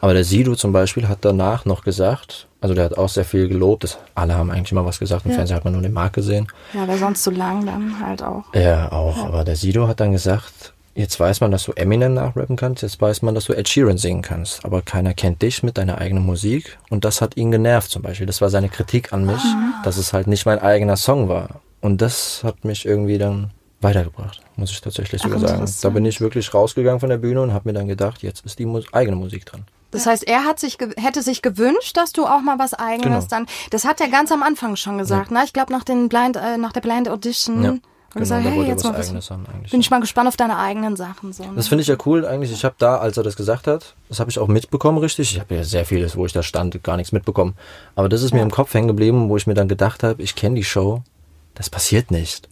Aber der Sido zum Beispiel hat danach noch gesagt, also der hat auch sehr viel gelobt, das, alle haben eigentlich immer was gesagt, im Ja. Fernsehen hat man nur den Marc gesehen. Ja, weil sonst zu lang dann halt auch. Ja, auch, aber der Sido hat dann gesagt, jetzt weiß man, dass du Eminem nachrappen kannst, jetzt weiß man, dass du Ed Sheeran singen kannst, aber keiner kennt dich mit deiner eigenen Musik und das hat ihn genervt zum Beispiel. Das war seine Kritik an mich, dass es halt nicht mein eigener Song war. Und das hat mich irgendwie dann weitergebracht, muss ich tatsächlich sogar sagen. Da bin ich wirklich rausgegangen von der Bühne und habe mir dann gedacht, jetzt ist die Mus eigene Musik dran. Das heißt, er hat sich hätte sich gewünscht, dass du auch mal was eigenes Genau. dann. Das hat er ganz am Anfang schon gesagt, ne? Ich glaube nach den Blind äh, nach der Blind Audition Ja, er genau, gesagt, hey, jetzt was mal was. eigenes haben eigentlich. Bin ich mal gespannt auf deine eigenen Sachen so. Ne? Das finde ich ja cool eigentlich. Ich habe da, als er das gesagt hat, das habe ich auch mitbekommen, richtig. Ich habe ja sehr vieles, wo ich da stand, gar nichts mitbekommen. Aber das ist mir im Kopf hängen geblieben, wo ich mir dann gedacht habe, ich kenne die Show, das passiert nicht.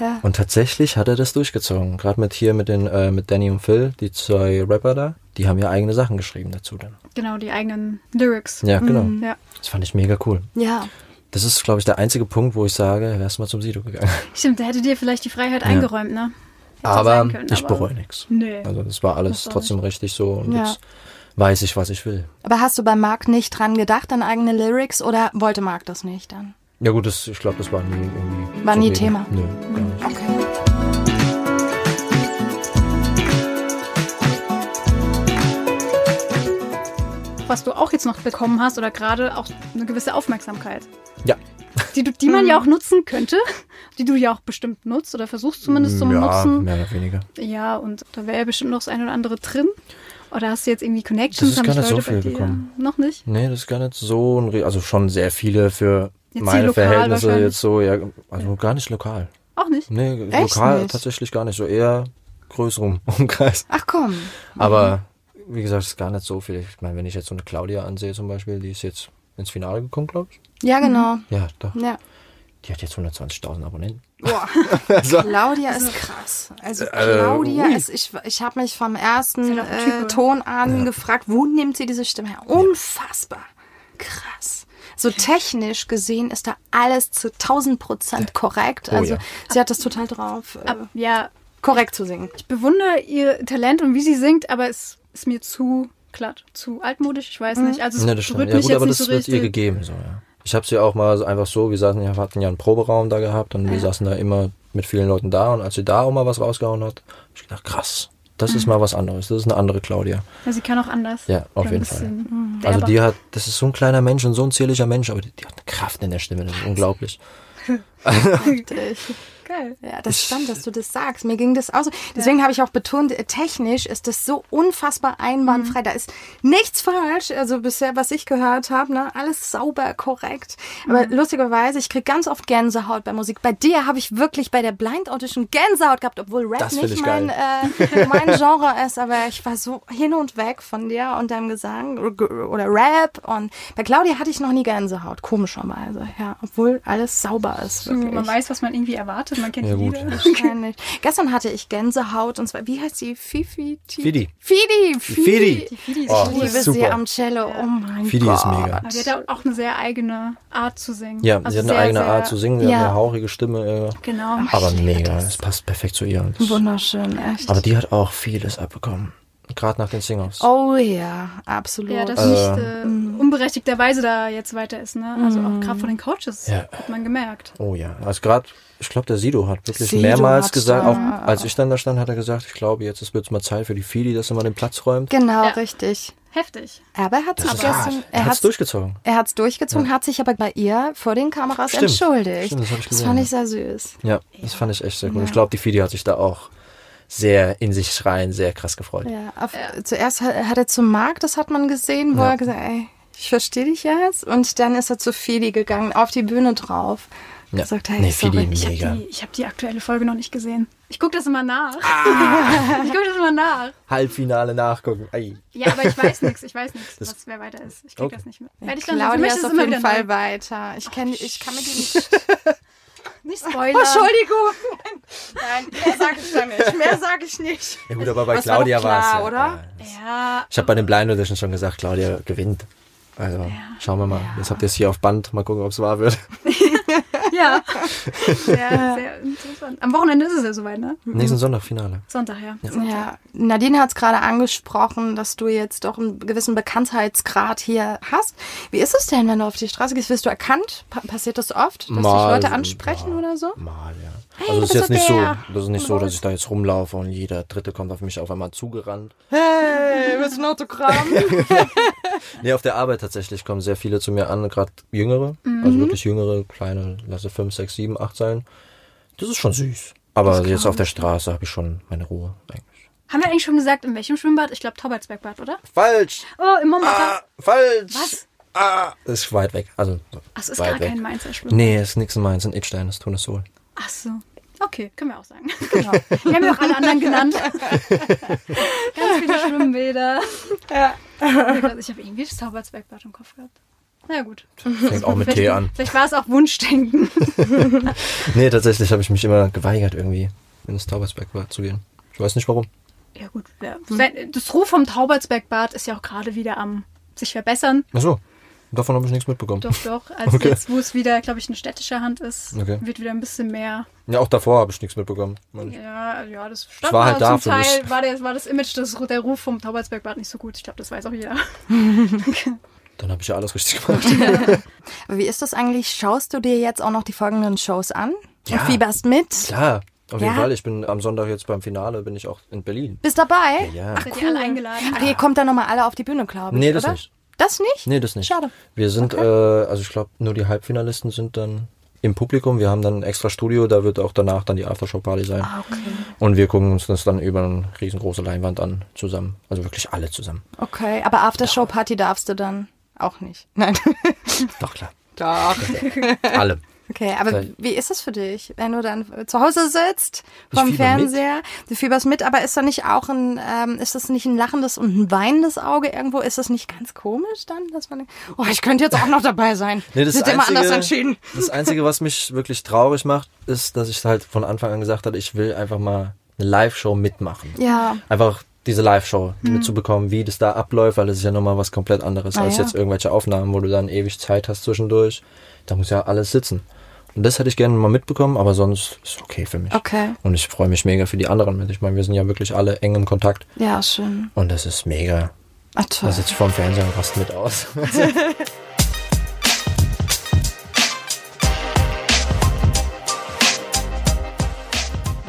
Ja. Und tatsächlich hat er das durchgezogen. Gerade mit hier mit den äh, mit Danny und Phil, die zwei Rapper da, die haben ja eigene Sachen geschrieben dazu dann. Genau, die eigenen Lyrics. Ja, genau. Ja. Das fand ich mega cool. ja. Das ist, glaube ich, der einzige Punkt, wo ich sage, wärst mal zum Sido gegangen. Stimmt, da hätte dir vielleicht die Freiheit eingeräumt, ne? Hätte Aber können, ich aber- bereue nichts. Nee. Also das war alles auch trotzdem richtig so und Ja. jetzt weiß ich, was ich will. Aber hast du bei Marc nicht dran gedacht, an eigene Lyrics oder wollte Marc das nicht dann? Ja gut, das, ich glaube, das war nie irgendwie. War so nie wegen- Thema. Nö, gar nicht. Okay. Was du auch jetzt noch bekommen hast oder gerade auch eine gewisse Aufmerksamkeit. Ja. Die, die man ja auch nutzen könnte, die du ja auch bestimmt nutzt oder versuchst zumindest zum ja, Nutzen. mehr oder weniger. Ja, und da wäre ja bestimmt noch das eine oder andere drin. Oder hast du jetzt irgendwie Connections? Das ist gar dich nicht so viel bekommen. Noch nicht? Nee, das ist gar nicht so ein, also schon sehr viele für Jetzt meine Verhältnisse jetzt so, ja, also gar nicht lokal. Auch nicht? Nee, Echt lokal nicht? tatsächlich gar nicht, so eher größerem Umkreis. Ach komm. Aber wie gesagt, es ist gar nicht so viel. Ich meine, wenn ich jetzt so eine Claudia ansehe zum Beispiel, die ist jetzt ins Finale gekommen, glaube ich. Ja, genau. Ja, doch. Ja. Die hat jetzt 120.000 Abonnenten. Boah. Also, Claudia ist krass. Also Äh, Claudia ui. ist, ich, ich habe mich vom ersten ja äh, Typ, Ton an gefragt, wo nimmt sie diese Stimme her? Unfassbar. Krass. So technisch gesehen ist da alles zu 1000 Prozent korrekt. Oh Also ja. sie hat das total drauf, äh, Ab, ja, korrekt zu singen. ich bewundere ihr Talent und wie sie singt, aber es ist mir zu glatt, zu altmodisch, ich weiß nicht. Also es Ne, das stimmt. berührt Ja mich gut, jetzt aber nicht das so wird ihr richtig. gegeben. So, ja. Ich habe sie auch mal so einfach so, wir saßen, ja, wir hatten ja einen Proberaum da gehabt und wir saßen da immer mit vielen Leuten da und als sie da auch mal was rausgehauen hat, hab ich gedacht, krass, das Mhm. ist mal was anderes. Das ist eine andere Claudia. Ja, sie kann auch anders. Ja, auf jeden Fall. Also derber. die hat, das ist so ein kleiner Mensch und so ein zierlicher Mensch, aber die, die hat eine Kraft in der Stimme, das ist unglaublich. Geil. Ja, das stimmt, dass du das sagst. Mir ging das auch so. Deswegen habe ich auch betont, äh, technisch ist das so unfassbar einwandfrei. Da ist nichts falsch. Also bisher, was ich gehört habe, ne, alles sauber, korrekt. Aber lustigerweise, ich kriege ganz oft Gänsehaut bei Musik. Bei dir habe ich wirklich bei der Blind Audition Gänsehaut gehabt, obwohl Rap nicht ich mein, äh, mein Genre ist. Aber ich war so hin und weg von dir und deinem Gesang oder Rap. Und bei Claudia hatte ich noch nie Gänsehaut, komischerweise. Ja, obwohl alles sauber ist. Wirklich. Man weiß, was man irgendwie erwartet. Man kennt Ja, die gut. Lieder. Wahrscheinlich. Gestern hatte ich Gänsehaut und zwar, wie heißt sie? Fifi? Ti- Fidi. Fidi. Fidi. Die Fidi ist Oh, Ich liebe sie am Cello. Oh mein Fidi Gott. ist mega. Aber die hat auch eine sehr eigene Art zu singen. Ja, Also sie hat eine sehr, eigene sehr, Art zu singen, sie Ja. hat eine hauchige Stimme, äh, Genau. aber ich liebe mega, es passt perfekt zu ihr. Das- Wunderschön, echt. Aber die hat auch vieles abbekommen, gerade nach den Singles. oh ja, absolut. Ja, dass Äh, nicht äh, unberechtigterweise da jetzt weiter ist, ne? Also auch gerade von den Coaches Ja. hat man gemerkt. Oh ja, also gerade, ich glaube, der Sido hat wirklich Sido mehrmals hat gesagt, da- auch als ich dann da stand, hat er gesagt, ich glaube, jetzt wird es mal Zeit für die Fidi, dass er mal den Platz räumt. Genau, Ja. richtig. Heftig. Aber er hat Das gestern, Er er hat's durchgezogen. er hat's durchgezogen, hat sich aber bei ihr vor den Kameras Stimmt. entschuldigt. Stimmt, das hab ich gesehen, fand ja. ich sehr süß. Ja, das fand ich echt sehr gut. Ich glaube, die Fidi hat sich da auch sehr in sich schreien, sehr krass gefreut. Ja, auf, Zuerst hat, hat er zu Marc, das hat man gesehen, wo Ja. er gesagt ey, ich verstehe dich jetzt. Und dann ist er zu Fidi gegangen, auf die Bühne drauf. Ja. Gesagt, hey, nee, sorry. Ich habe die, ich hab die aktuelle Folge noch nicht gesehen. Ich gucke das immer nach. Ah. ich gucke das immer nach. Halbfinale nachgucken. Ei. Ja, aber ich weiß nichts. Ich weiß nichts, was wer weiter ist. Ich krieg Okay. das nicht mit. Werde ich dann für Claudia mich ist auf immer jeden Fall weiter. Ich, kenn, ich kann mit dir nicht... Nicht spoilern. Entschuldigung. Nein, mehr sage ich da nicht. Mehr sage ich nicht. Ja gut, aber bei war Claudia war es ja, oder? ja. Ja, Ich habe bei den Blind Audition schon gesagt, Claudia gewinnt. Also schauen wir mal. Jetzt habt ihr es hier auf Band. Mal gucken, ob es wahr wird. ja. Sehr, sehr interessant. Am Wochenende ist es ja soweit, ne? Nächsten Sonntag Finale. Sonntag, ja. Ja, Nadine hat es gerade angesprochen, dass du jetzt doch einen gewissen Bekanntheitsgrad hier hast. Wie ist es denn, wenn du auf die Straße gehst? Wirst du erkannt? Pa passiert das oft, dass dich Leute ansprechen ja, oder so? Mal, ja. Hey, also es ist jetzt nicht der. so, das ist nicht so, dass ich da jetzt rumlaufe und jeder Dritte kommt auf mich auf einmal zugerannt. Hey, willst du ein Autogramm? Nee, auf der Arbeit tatsächlich kommen sehr viele zu mir an, gerade Jüngere, also wirklich Jüngere, kleine, lasse fünf, sechs, sieben, acht sein. Das ist schon süß. Aber jetzt auf der Straße habe ich schon meine Ruhe eigentlich. Haben wir eigentlich schon gesagt, in welchem Schwimmbad? Ich glaube, Taubertsbergbad, oder? Falsch! Oh, im Montag. Ah, falsch! Was? Ah, das ist weit weg. Also Ach, es ist gar weg. kein Mainzer Schwimmbad. Nee, es ist nix in Mainz, in Itstein, das Tunesol. Ach so. Okay, können wir auch sagen. Genau. Wir haben ja auch alle anderen genannt. Ganz viele Schwimmbäder. Ja. Ich habe irgendwie das Taubertsbergbad im Kopf gehabt. Na ja, gut. Fängt auch mit Vielleicht, T an. vielleicht war es auch Wunschdenken. Nee, tatsächlich habe ich mich immer geweigert, irgendwie ins Taubersbergbad zu gehen. Ich weiß nicht warum. Ja gut. Ja. Das Ruf vom Taubertsbergbad ist ja auch gerade wieder am sich verbessern. Ach so, davon habe ich nichts mitbekommen. Doch, doch. Als Okay. jetzt, wo es wieder, glaube ich, eine städtische Hand ist, Okay. wird wieder ein bisschen mehr. Ja, auch davor habe ich nichts mitbekommen. Ja, ja, das stand war halt da zum Teil, war, der, war das Image, das, der Ruf vom Taubertsbergbad nicht so gut. Ich glaube, das weiß auch jeder. Dann habe ich ja alles richtig gemacht. Aber wie ist das eigentlich? Schaust du dir jetzt auch noch die folgenden Shows an? Ja. Und fieberst mit? Klar, auf jeden Ja? Fall. Ich bin am Sonntag jetzt beim Finale, bin ich auch in Berlin. Bist dabei? Ja. Seid ihr alle eingeladen? Ach, ihr kommt dann nochmal alle auf die Bühne, glaube ich, Nee, das oder? nicht. Das nicht? Nee, das nicht. Schade. Wir sind, äh, also ich glaube, nur die Halbfinalisten sind dann im Publikum. Wir haben dann ein extra Studio, da wird auch danach dann die Aftershow-Party sein. Ah, okay. Und wir gucken uns das dann über eine riesengroße Leinwand an, zusammen. Also wirklich alle zusammen. Okay, aber Aftershow-Party darfst du dann auch nicht. Nein. Doch, klar. Doch. Alle. Okay, aber Vielleicht. wie ist es für dich, wenn du dann zu Hause sitzt, vom Fernseher, du fieberst mit, aber ist da nicht auch ein, ähm, ist das nicht ein lachendes und ein weinendes Auge irgendwo? Ist das nicht ganz komisch dann, dass man, oh, ich könnte jetzt auch noch dabei sein. Nee, das Wird immer anders entschieden. Das Einzige, was mich wirklich traurig macht, ist, dass ich halt von Anfang an gesagt habe, ich will einfach mal eine Live-Show mitmachen. Ja, Einfach diese Live-Show mitzubekommen, wie das da abläuft, weil das ist ja nochmal was komplett anderes Ah, als ja. jetzt irgendwelche Aufnahmen, wo du dann ewig Zeit hast zwischendurch. Da muss ja alles sitzen. Und das hätte ich gerne mal mitbekommen, aber sonst ist okay für mich. okay. Und ich freue mich mega für die anderen mit. Ich meine, wir sind ja wirklich alle eng im Kontakt Ja, schön. und das ist mega. Ah, toll. Da sitze ich vorm Fernseher und rast mit aus.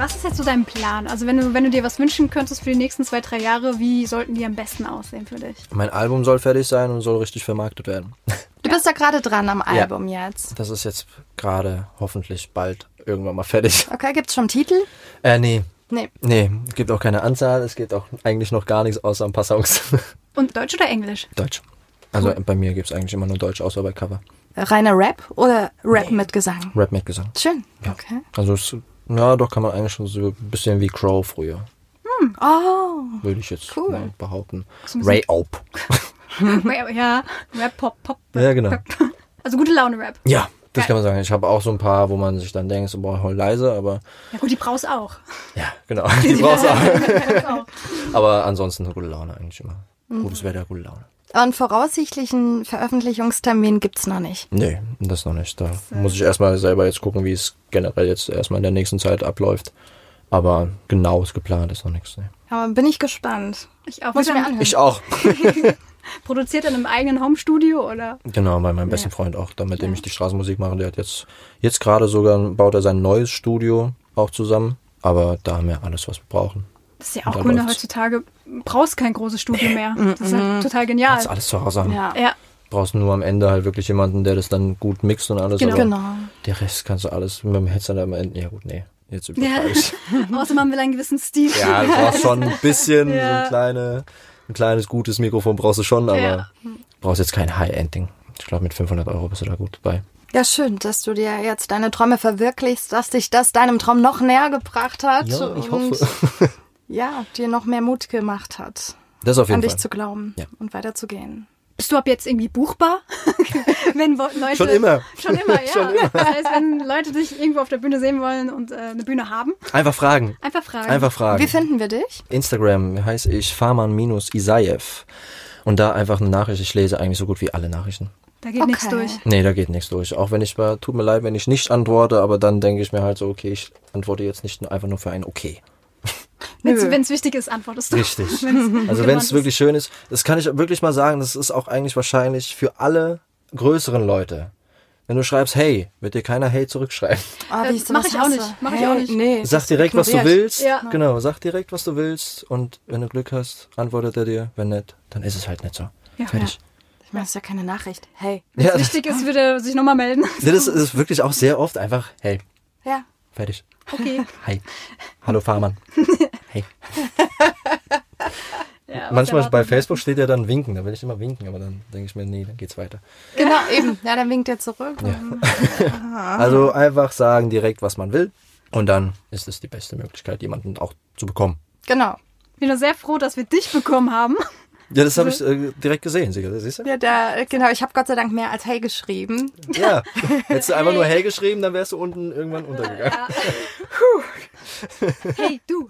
Was ist jetzt so dein Plan? Also wenn du, wenn du dir was wünschen könntest für die nächsten zwei, drei Jahre, wie sollten die am besten aussehen für dich? mein Album soll fertig sein und soll richtig vermarktet werden. Du bist da gerade dran am Album jetzt. Das ist jetzt gerade hoffentlich bald irgendwann mal fertig. Okay, gibt's schon Titel? Äh, nee. Nee. Nee, es gibt auch keine Anzahl, es gibt auch eigentlich noch gar nichts außer ein paar Songs. Und Deutsch oder Englisch? Deutsch. Also bei mir gibt es eigentlich immer nur Deutsch, außer bei Cover. Reiner Rap oder Rap mit Gesang? Rap mit Gesang. Schön. Okay. Also es, ja, doch kann man eigentlich schon so ein bisschen wie Crow früher, Oh, würde ich jetzt Cool. mal behaupten. Ray Ope. ja, Rap, Pop, Pop. Ja, genau. Also gute Laune Rap. Ja, Das kann man sagen. Ich habe auch so ein paar, wo man sich dann denkt, so, boah, heul leise, aber Ja gut, die brauchst auch. ja, genau. Die brauchst du auch. Aber ansonsten eine gute Laune eigentlich immer. Gutes Wetter, gute Laune. Und voraussichtlichen Veröffentlichungstermin gibt's noch nicht. Nee, das noch nicht. Da muss ich erstmal selber jetzt gucken, wie es generell jetzt erstmal in der nächsten Zeit abläuft. Aber genaues geplant ist noch nichts. Nee. Aber bin ich gespannt. Ich auch. Muss ich mir anhören. Ich auch. Produziert in einem eigenen Homestudio oder? Genau, bei meinem besten Freund auch, da mit dem ich die Straßenmusik mache. Der hat jetzt, jetzt gerade sogar, baut er sein neues Studio auch zusammen. Aber da haben wir alles, was wir brauchen. Das ist ja auch cool, ne? heutzutage brauchst kein großes Studio mehr. Das ist ja total genial. Kannst alles zu Hause haben. Ja. Ja, Brauchst nur am Ende halt wirklich jemanden, der das dann gut mixt und alles. Genau. Genau. Der Rest kannst du alles mit dem Headset am Ende. Ja gut, nee. Jetzt übertreibe ich. außer man will einen gewissen Stil. Ja, du brauchst schon ein bisschen, so Ja. ein, kleine, ein kleines, gutes Mikrofon brauchst du schon, aber Ja. brauchst jetzt kein High-End-Ding. Ich glaube, mit 500 Euro bist du da gut bei. Ja, schön, dass du dir jetzt deine Träume verwirklichst, dass dich das deinem Traum noch näher gebracht hat. Ja, ich und, hoffe. Ja, dir noch mehr Mut gemacht hat, Das auf jeden an Fall. dich zu glauben Ja. und weiterzugehen. Bist du ab jetzt irgendwie buchbar? wenn Leute, Schon immer. Schon immer, ja. Schon immer. Das heißt, wenn Leute dich irgendwo auf der Bühne sehen wollen und äh, eine Bühne haben, Einfach fragen. einfach fragen. Einfach fragen. Wie finden wir dich? Instagram heiße ich Farman-Isayev. Und da einfach eine Nachricht. Ich lese eigentlich so gut wie alle Nachrichten. Da geht Okay. nichts durch. Nee, da geht nichts durch. Auch wenn ich tut mir leid, wenn ich nicht antworte, aber dann denke ich mir halt so, okay, ich antworte jetzt nicht einfach nur für ein Okay. Wenn es wichtig ist, antwortest du. Richtig. Wenn's Also wenn es wirklich schön ist, das kann ich wirklich mal sagen, das ist auch eigentlich wahrscheinlich für alle größeren Leute. Wenn du schreibst, hey, wird dir keiner hey zurückschreiben. Oh, Äh, wie ich mach ich auch nicht. Mach ich Hey, auch nicht. Nee, Sag direkt, was du willst. Ja. Genau, sag direkt, was du willst. Und wenn du Glück hast, antwortet er dir. Wenn nicht, dann ist es halt nicht so. Ja. Fertig. Ich meine, das ist ja keine Nachricht. Hey. Wenn Ja, wichtig ist, würde er sich nochmal melden. das ist wirklich auch sehr oft einfach, hey, Ja. fertig. Okay. Hi. Hallo Fahrmann. Hey. Ja, Manchmal bei? Facebook steht ja dann winken, da will ich immer winken, aber dann denke ich mir, nee, dann geht's weiter. Genau, eben. Ja, dann winkt er zurück. Also einfach sagen direkt, was man will. Und dann ist es die beste Möglichkeit, jemanden auch zu bekommen. Genau. Ich bin nur sehr froh, dass wir dich bekommen haben. Ja, das habe ich äh, direkt gesehen, siehst du? Ja, da, genau. Ich habe Gott sei Dank mehr als Hey geschrieben. Ja. Hättest du einfach nur hey geschrieben, dann wärst du unten irgendwann untergegangen. Hey, du.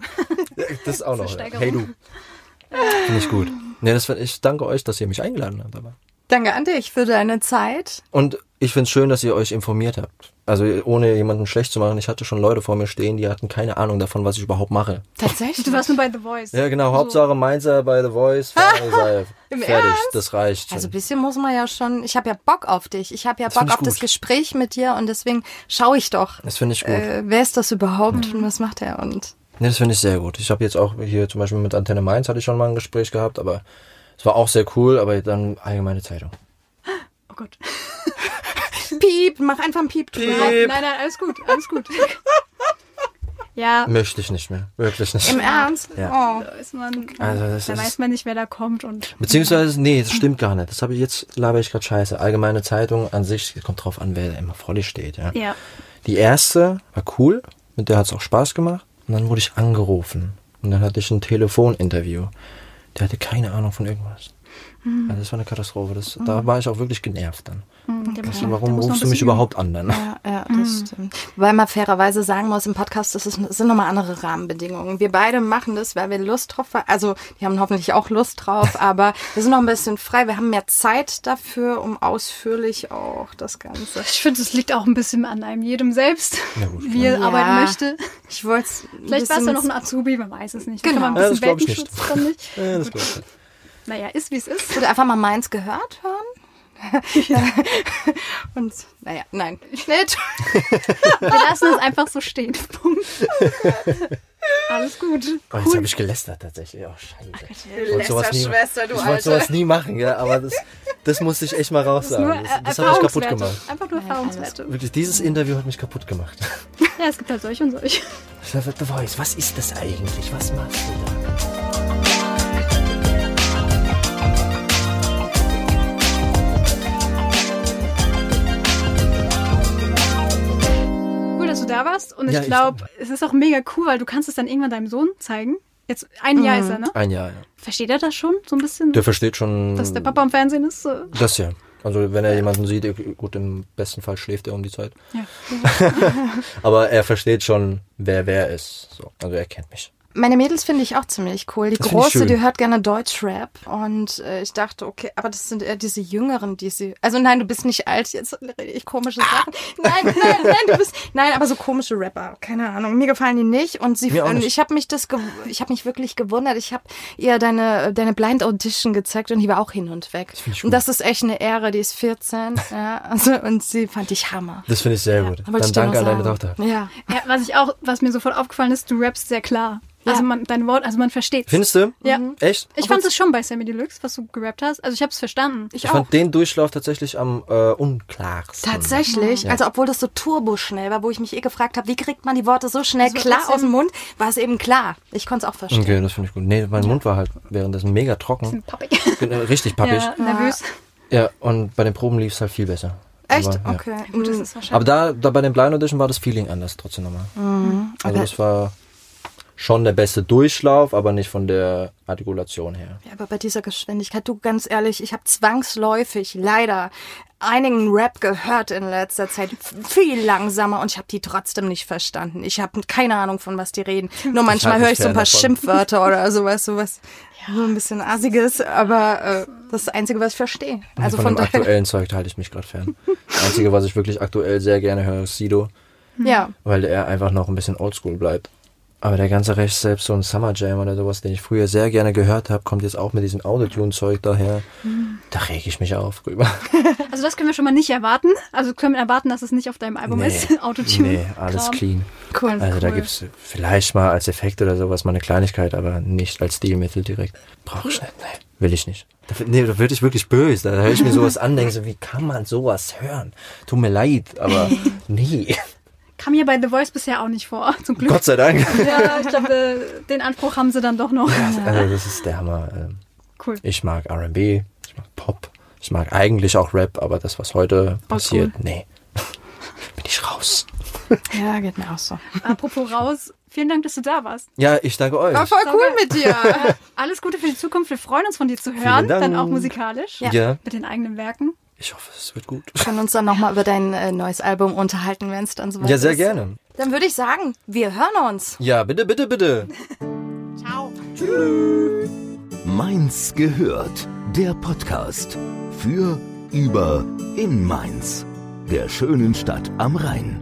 Ja, Das ist auch noch. Ja. Hey du. Finde ich gut. Nee, das, ich danke euch, dass ihr mich eingeladen habt. Aber. Danke an dich für deine Zeit. Und ich finde es schön, dass ihr euch informiert habt. Also ohne jemanden schlecht zu machen. Ich hatte schon Leute vor mir stehen, die hatten keine Ahnung davon, was ich überhaupt mache. Tatsächlich. Du warst nur bei The Voice. Ja, genau. Hauptsache Mainzer bei The Voice. Fertig. Ernst? Das reicht. Also schon. ein bisschen muss man ja schon. Ich habe ja Bock auf dich. Ich habe ja Das Bock auf das gut. Gespräch mit dir und deswegen schaue ich doch. das finde ich gut. Äh, wer ist das überhaupt und was macht er? Und Nee, das finde ich sehr gut. Ich habe jetzt auch hier zum Beispiel mit Antenne Mainz hatte ich schon mal ein Gespräch gehabt, aber es war auch sehr cool, aber dann allgemeine Zeitung. Oh Gott. Piep, mach einfach einen Piep drüber. Nein, nein, nein, alles gut, alles gut. Ja, Möchte ich nicht mehr. Wirklich nicht. Im Ernst? Ja. Oh. da ist man, Also das da ist- weiß man nicht, wer da kommt und Beziehungsweise, nee, das stimmt gar nicht. Das habe ich jetzt, laber ich gerade scheiße. Allgemeine Zeitung an sich, kommt drauf an, wer da immer vor dir steht. Ja. ja. Die erste war cool, mit der hat es auch Spaß gemacht. Und dann wurde ich angerufen. Und dann hatte ich ein Telefoninterview. Der hatte keine Ahnung von irgendwas. Also das war eine Katastrophe. Das, Da war ich auch wirklich genervt dann. Hm, muss Also, warum rufst du mich überhaupt an dann? Ja, ja, das stimmt. Wobei man fairerweise sagen muss, im Podcast das ist, sind nochmal andere Rahmenbedingungen. Wir beide machen das, weil wir Lust drauf haben. Also, die haben hoffentlich auch Lust drauf, aber wir sind noch ein bisschen frei. Wir haben mehr Zeit dafür, um ausführlich auch das Ganze. Ich finde, es liegt auch ein bisschen an einem jedem selbst, Ja, gut, wie er Ja. arbeiten möchte. Ich wollte. Vielleicht war es ja noch ein Azubi, man weiß es nicht. Genau. Kann man Ja, ein das bisschen glaub ich nicht. Dran nicht. Ja, das glaub ich nicht. Naja, ist wie es ist. Oder einfach mal meins gehört hören. Und, naja, nein. Schnitt. Wir lassen es einfach so stehen. Punkt. Alles gut. Oh, jetzt habe ich gelästert tatsächlich. Oh, scheiße. Ich wollte sowas nie, Lästerschwester, du ich wollte sowas nie machen, ja, aber das, das musste ich echt mal raus sagen. Das, das hat mich kaputt gemacht. Einfach nur Erfahrungswerte. Wirklich, dieses Interview hat mich kaputt gemacht. Ja, es gibt halt solche und solche. The Voice, was ist das eigentlich? Was machst du da? Du da warst. Und Ja, ich glaube, es ist auch mega cool, weil du kannst es dann irgendwann deinem Sohn zeigen. Jetzt ein Jahr ist er, ne? Ein Jahr, ja. Versteht er das schon so ein bisschen? Der versteht schon dass der Papa im Fernsehen ist? So? das ja. Also wenn er jemanden sieht, gut, im besten Fall schläft er um die Zeit. Ja. Aber er versteht schon, wer wer ist. So. Also er kennt mich. Meine Mädels finde ich auch ziemlich cool. Die Das große, die hört gerne Deutschrap und äh, ich dachte, okay, aber das sind eher diese Jüngeren, die sie. Also nein, du bist nicht alt, jetzt rede ich komische Sachen. Nein, nein, nein, du bist nein, aber so komische Rapper, keine Ahnung. Mir gefallen die nicht und sie und nicht. ich habe mich das ich habe mich wirklich gewundert. Ich habe ihr deine deine Blind Audition gezeigt und die war auch hin und weg. ich und gut. das ist echt eine Ehre, die ist 14, ja, also und sie fand ich Hammer. Das finde ich sehr gut. Wollte Dann ich dir danke an deine. Tochter. Ja. Ja, was ich auch, was mir sofort aufgefallen ist, du rappst sehr klar. Also Ja. man, dein Wort, also man versteht. Findest du? Ja. Echt? Ich fand es schon bei Sammy Deluxe, was du gerappt hast. Also ich habe es verstanden. Ich Ich auch. fand den Durchlauf tatsächlich am äh, unklarsten. Tatsächlich, Ja. also obwohl das so turboschnell war, wo ich mich eh gefragt habe, wie kriegt man die Worte so schnell Das war klar aus dem Mund, war es eben klar. Ich konnte es auch verstehen. Okay, das finde ich gut. Nee, mein Mund war halt währenddessen mega trocken. Pappig. Bin, äh, richtig pappig. Ja, nervös. Ja, und bei den Proben lief es halt viel besser. Echt? Aber, ja. Okay. Gut, das Mhm. ist wahrscheinlich. Aber da, da bei den Blind Audition war das Feeling anders trotzdem nochmal. Also aber- das war schon der beste Durchlauf, aber nicht von der Artikulation her. Ja, aber bei dieser Geschwindigkeit, du ganz ehrlich, ich habe zwangsläufig leider einigen Rap gehört in letzter Zeit, viel langsamer und ich habe die trotzdem nicht verstanden. Ich habe keine Ahnung, von was die reden. Nur manchmal höre ich so ein paar davon. Schimpfwörter oder sowas, sowas. So ein bisschen assiges, aber äh, das ist das Einzige, was ich verstehe. Also von, von, dem aktuellen Zeug halte ich mich gerade fern. Das Einzige, was ich wirklich aktuell sehr gerne höre, ist Sido, Ja. weil er einfach noch ein bisschen oldschool bleibt. Aber der ganze Rest, selbst so ein Summer Jam oder sowas, den ich früher sehr gerne gehört habe, kommt jetzt auch mit diesem Autotune-Zeug daher. Da reg ich mich auf drüber. Also das können wir schon mal nicht erwarten. Also können wir erwarten, dass es nicht auf deinem Album ist. Autotune. nee, alles Kram. clean. Cool. Also da Cool. gibt's vielleicht mal als Effekt oder sowas mal eine Kleinigkeit, aber nicht als Stilmittel direkt. Brauch ich nicht. Nee, will ich nicht. Da, nee, da würde ich wirklich böse. Da höre ich mir sowas an, denke so, wie kann man sowas hören? Tut mir leid, aber nee. Kam hier bei The Voice bisher auch nicht vor, zum Glück. Gott sei Dank. Ja, ich glaube, äh, den Anspruch haben sie dann doch noch. Also das ist der Hammer. Ähm, Cool. Ich mag R&B, ich mag Pop, ich mag eigentlich auch Rap, aber das, was heute passiert, nee. Bin ich raus. Ja, geht mir auch so. Apropos raus, vielen Dank, dass du da warst. Ja, ich danke euch. War voll cool mit dir. Alles Gute für die Zukunft. Wir freuen uns von dir zu hören, Dank. dann auch musikalisch. Ja. Mit den eigenen Werken. Ich hoffe, es wird gut. Wir können uns dann nochmal über dein äh, neues Album unterhalten, wenn es dann soweit Ja, sehr ist. gerne. Dann würde ich sagen, wir hören uns. Ja, bitte, bitte, bitte. Ciao. Mainz gehört. Der Podcast. Für, über, in Mainz. Der schönen Stadt am Rhein.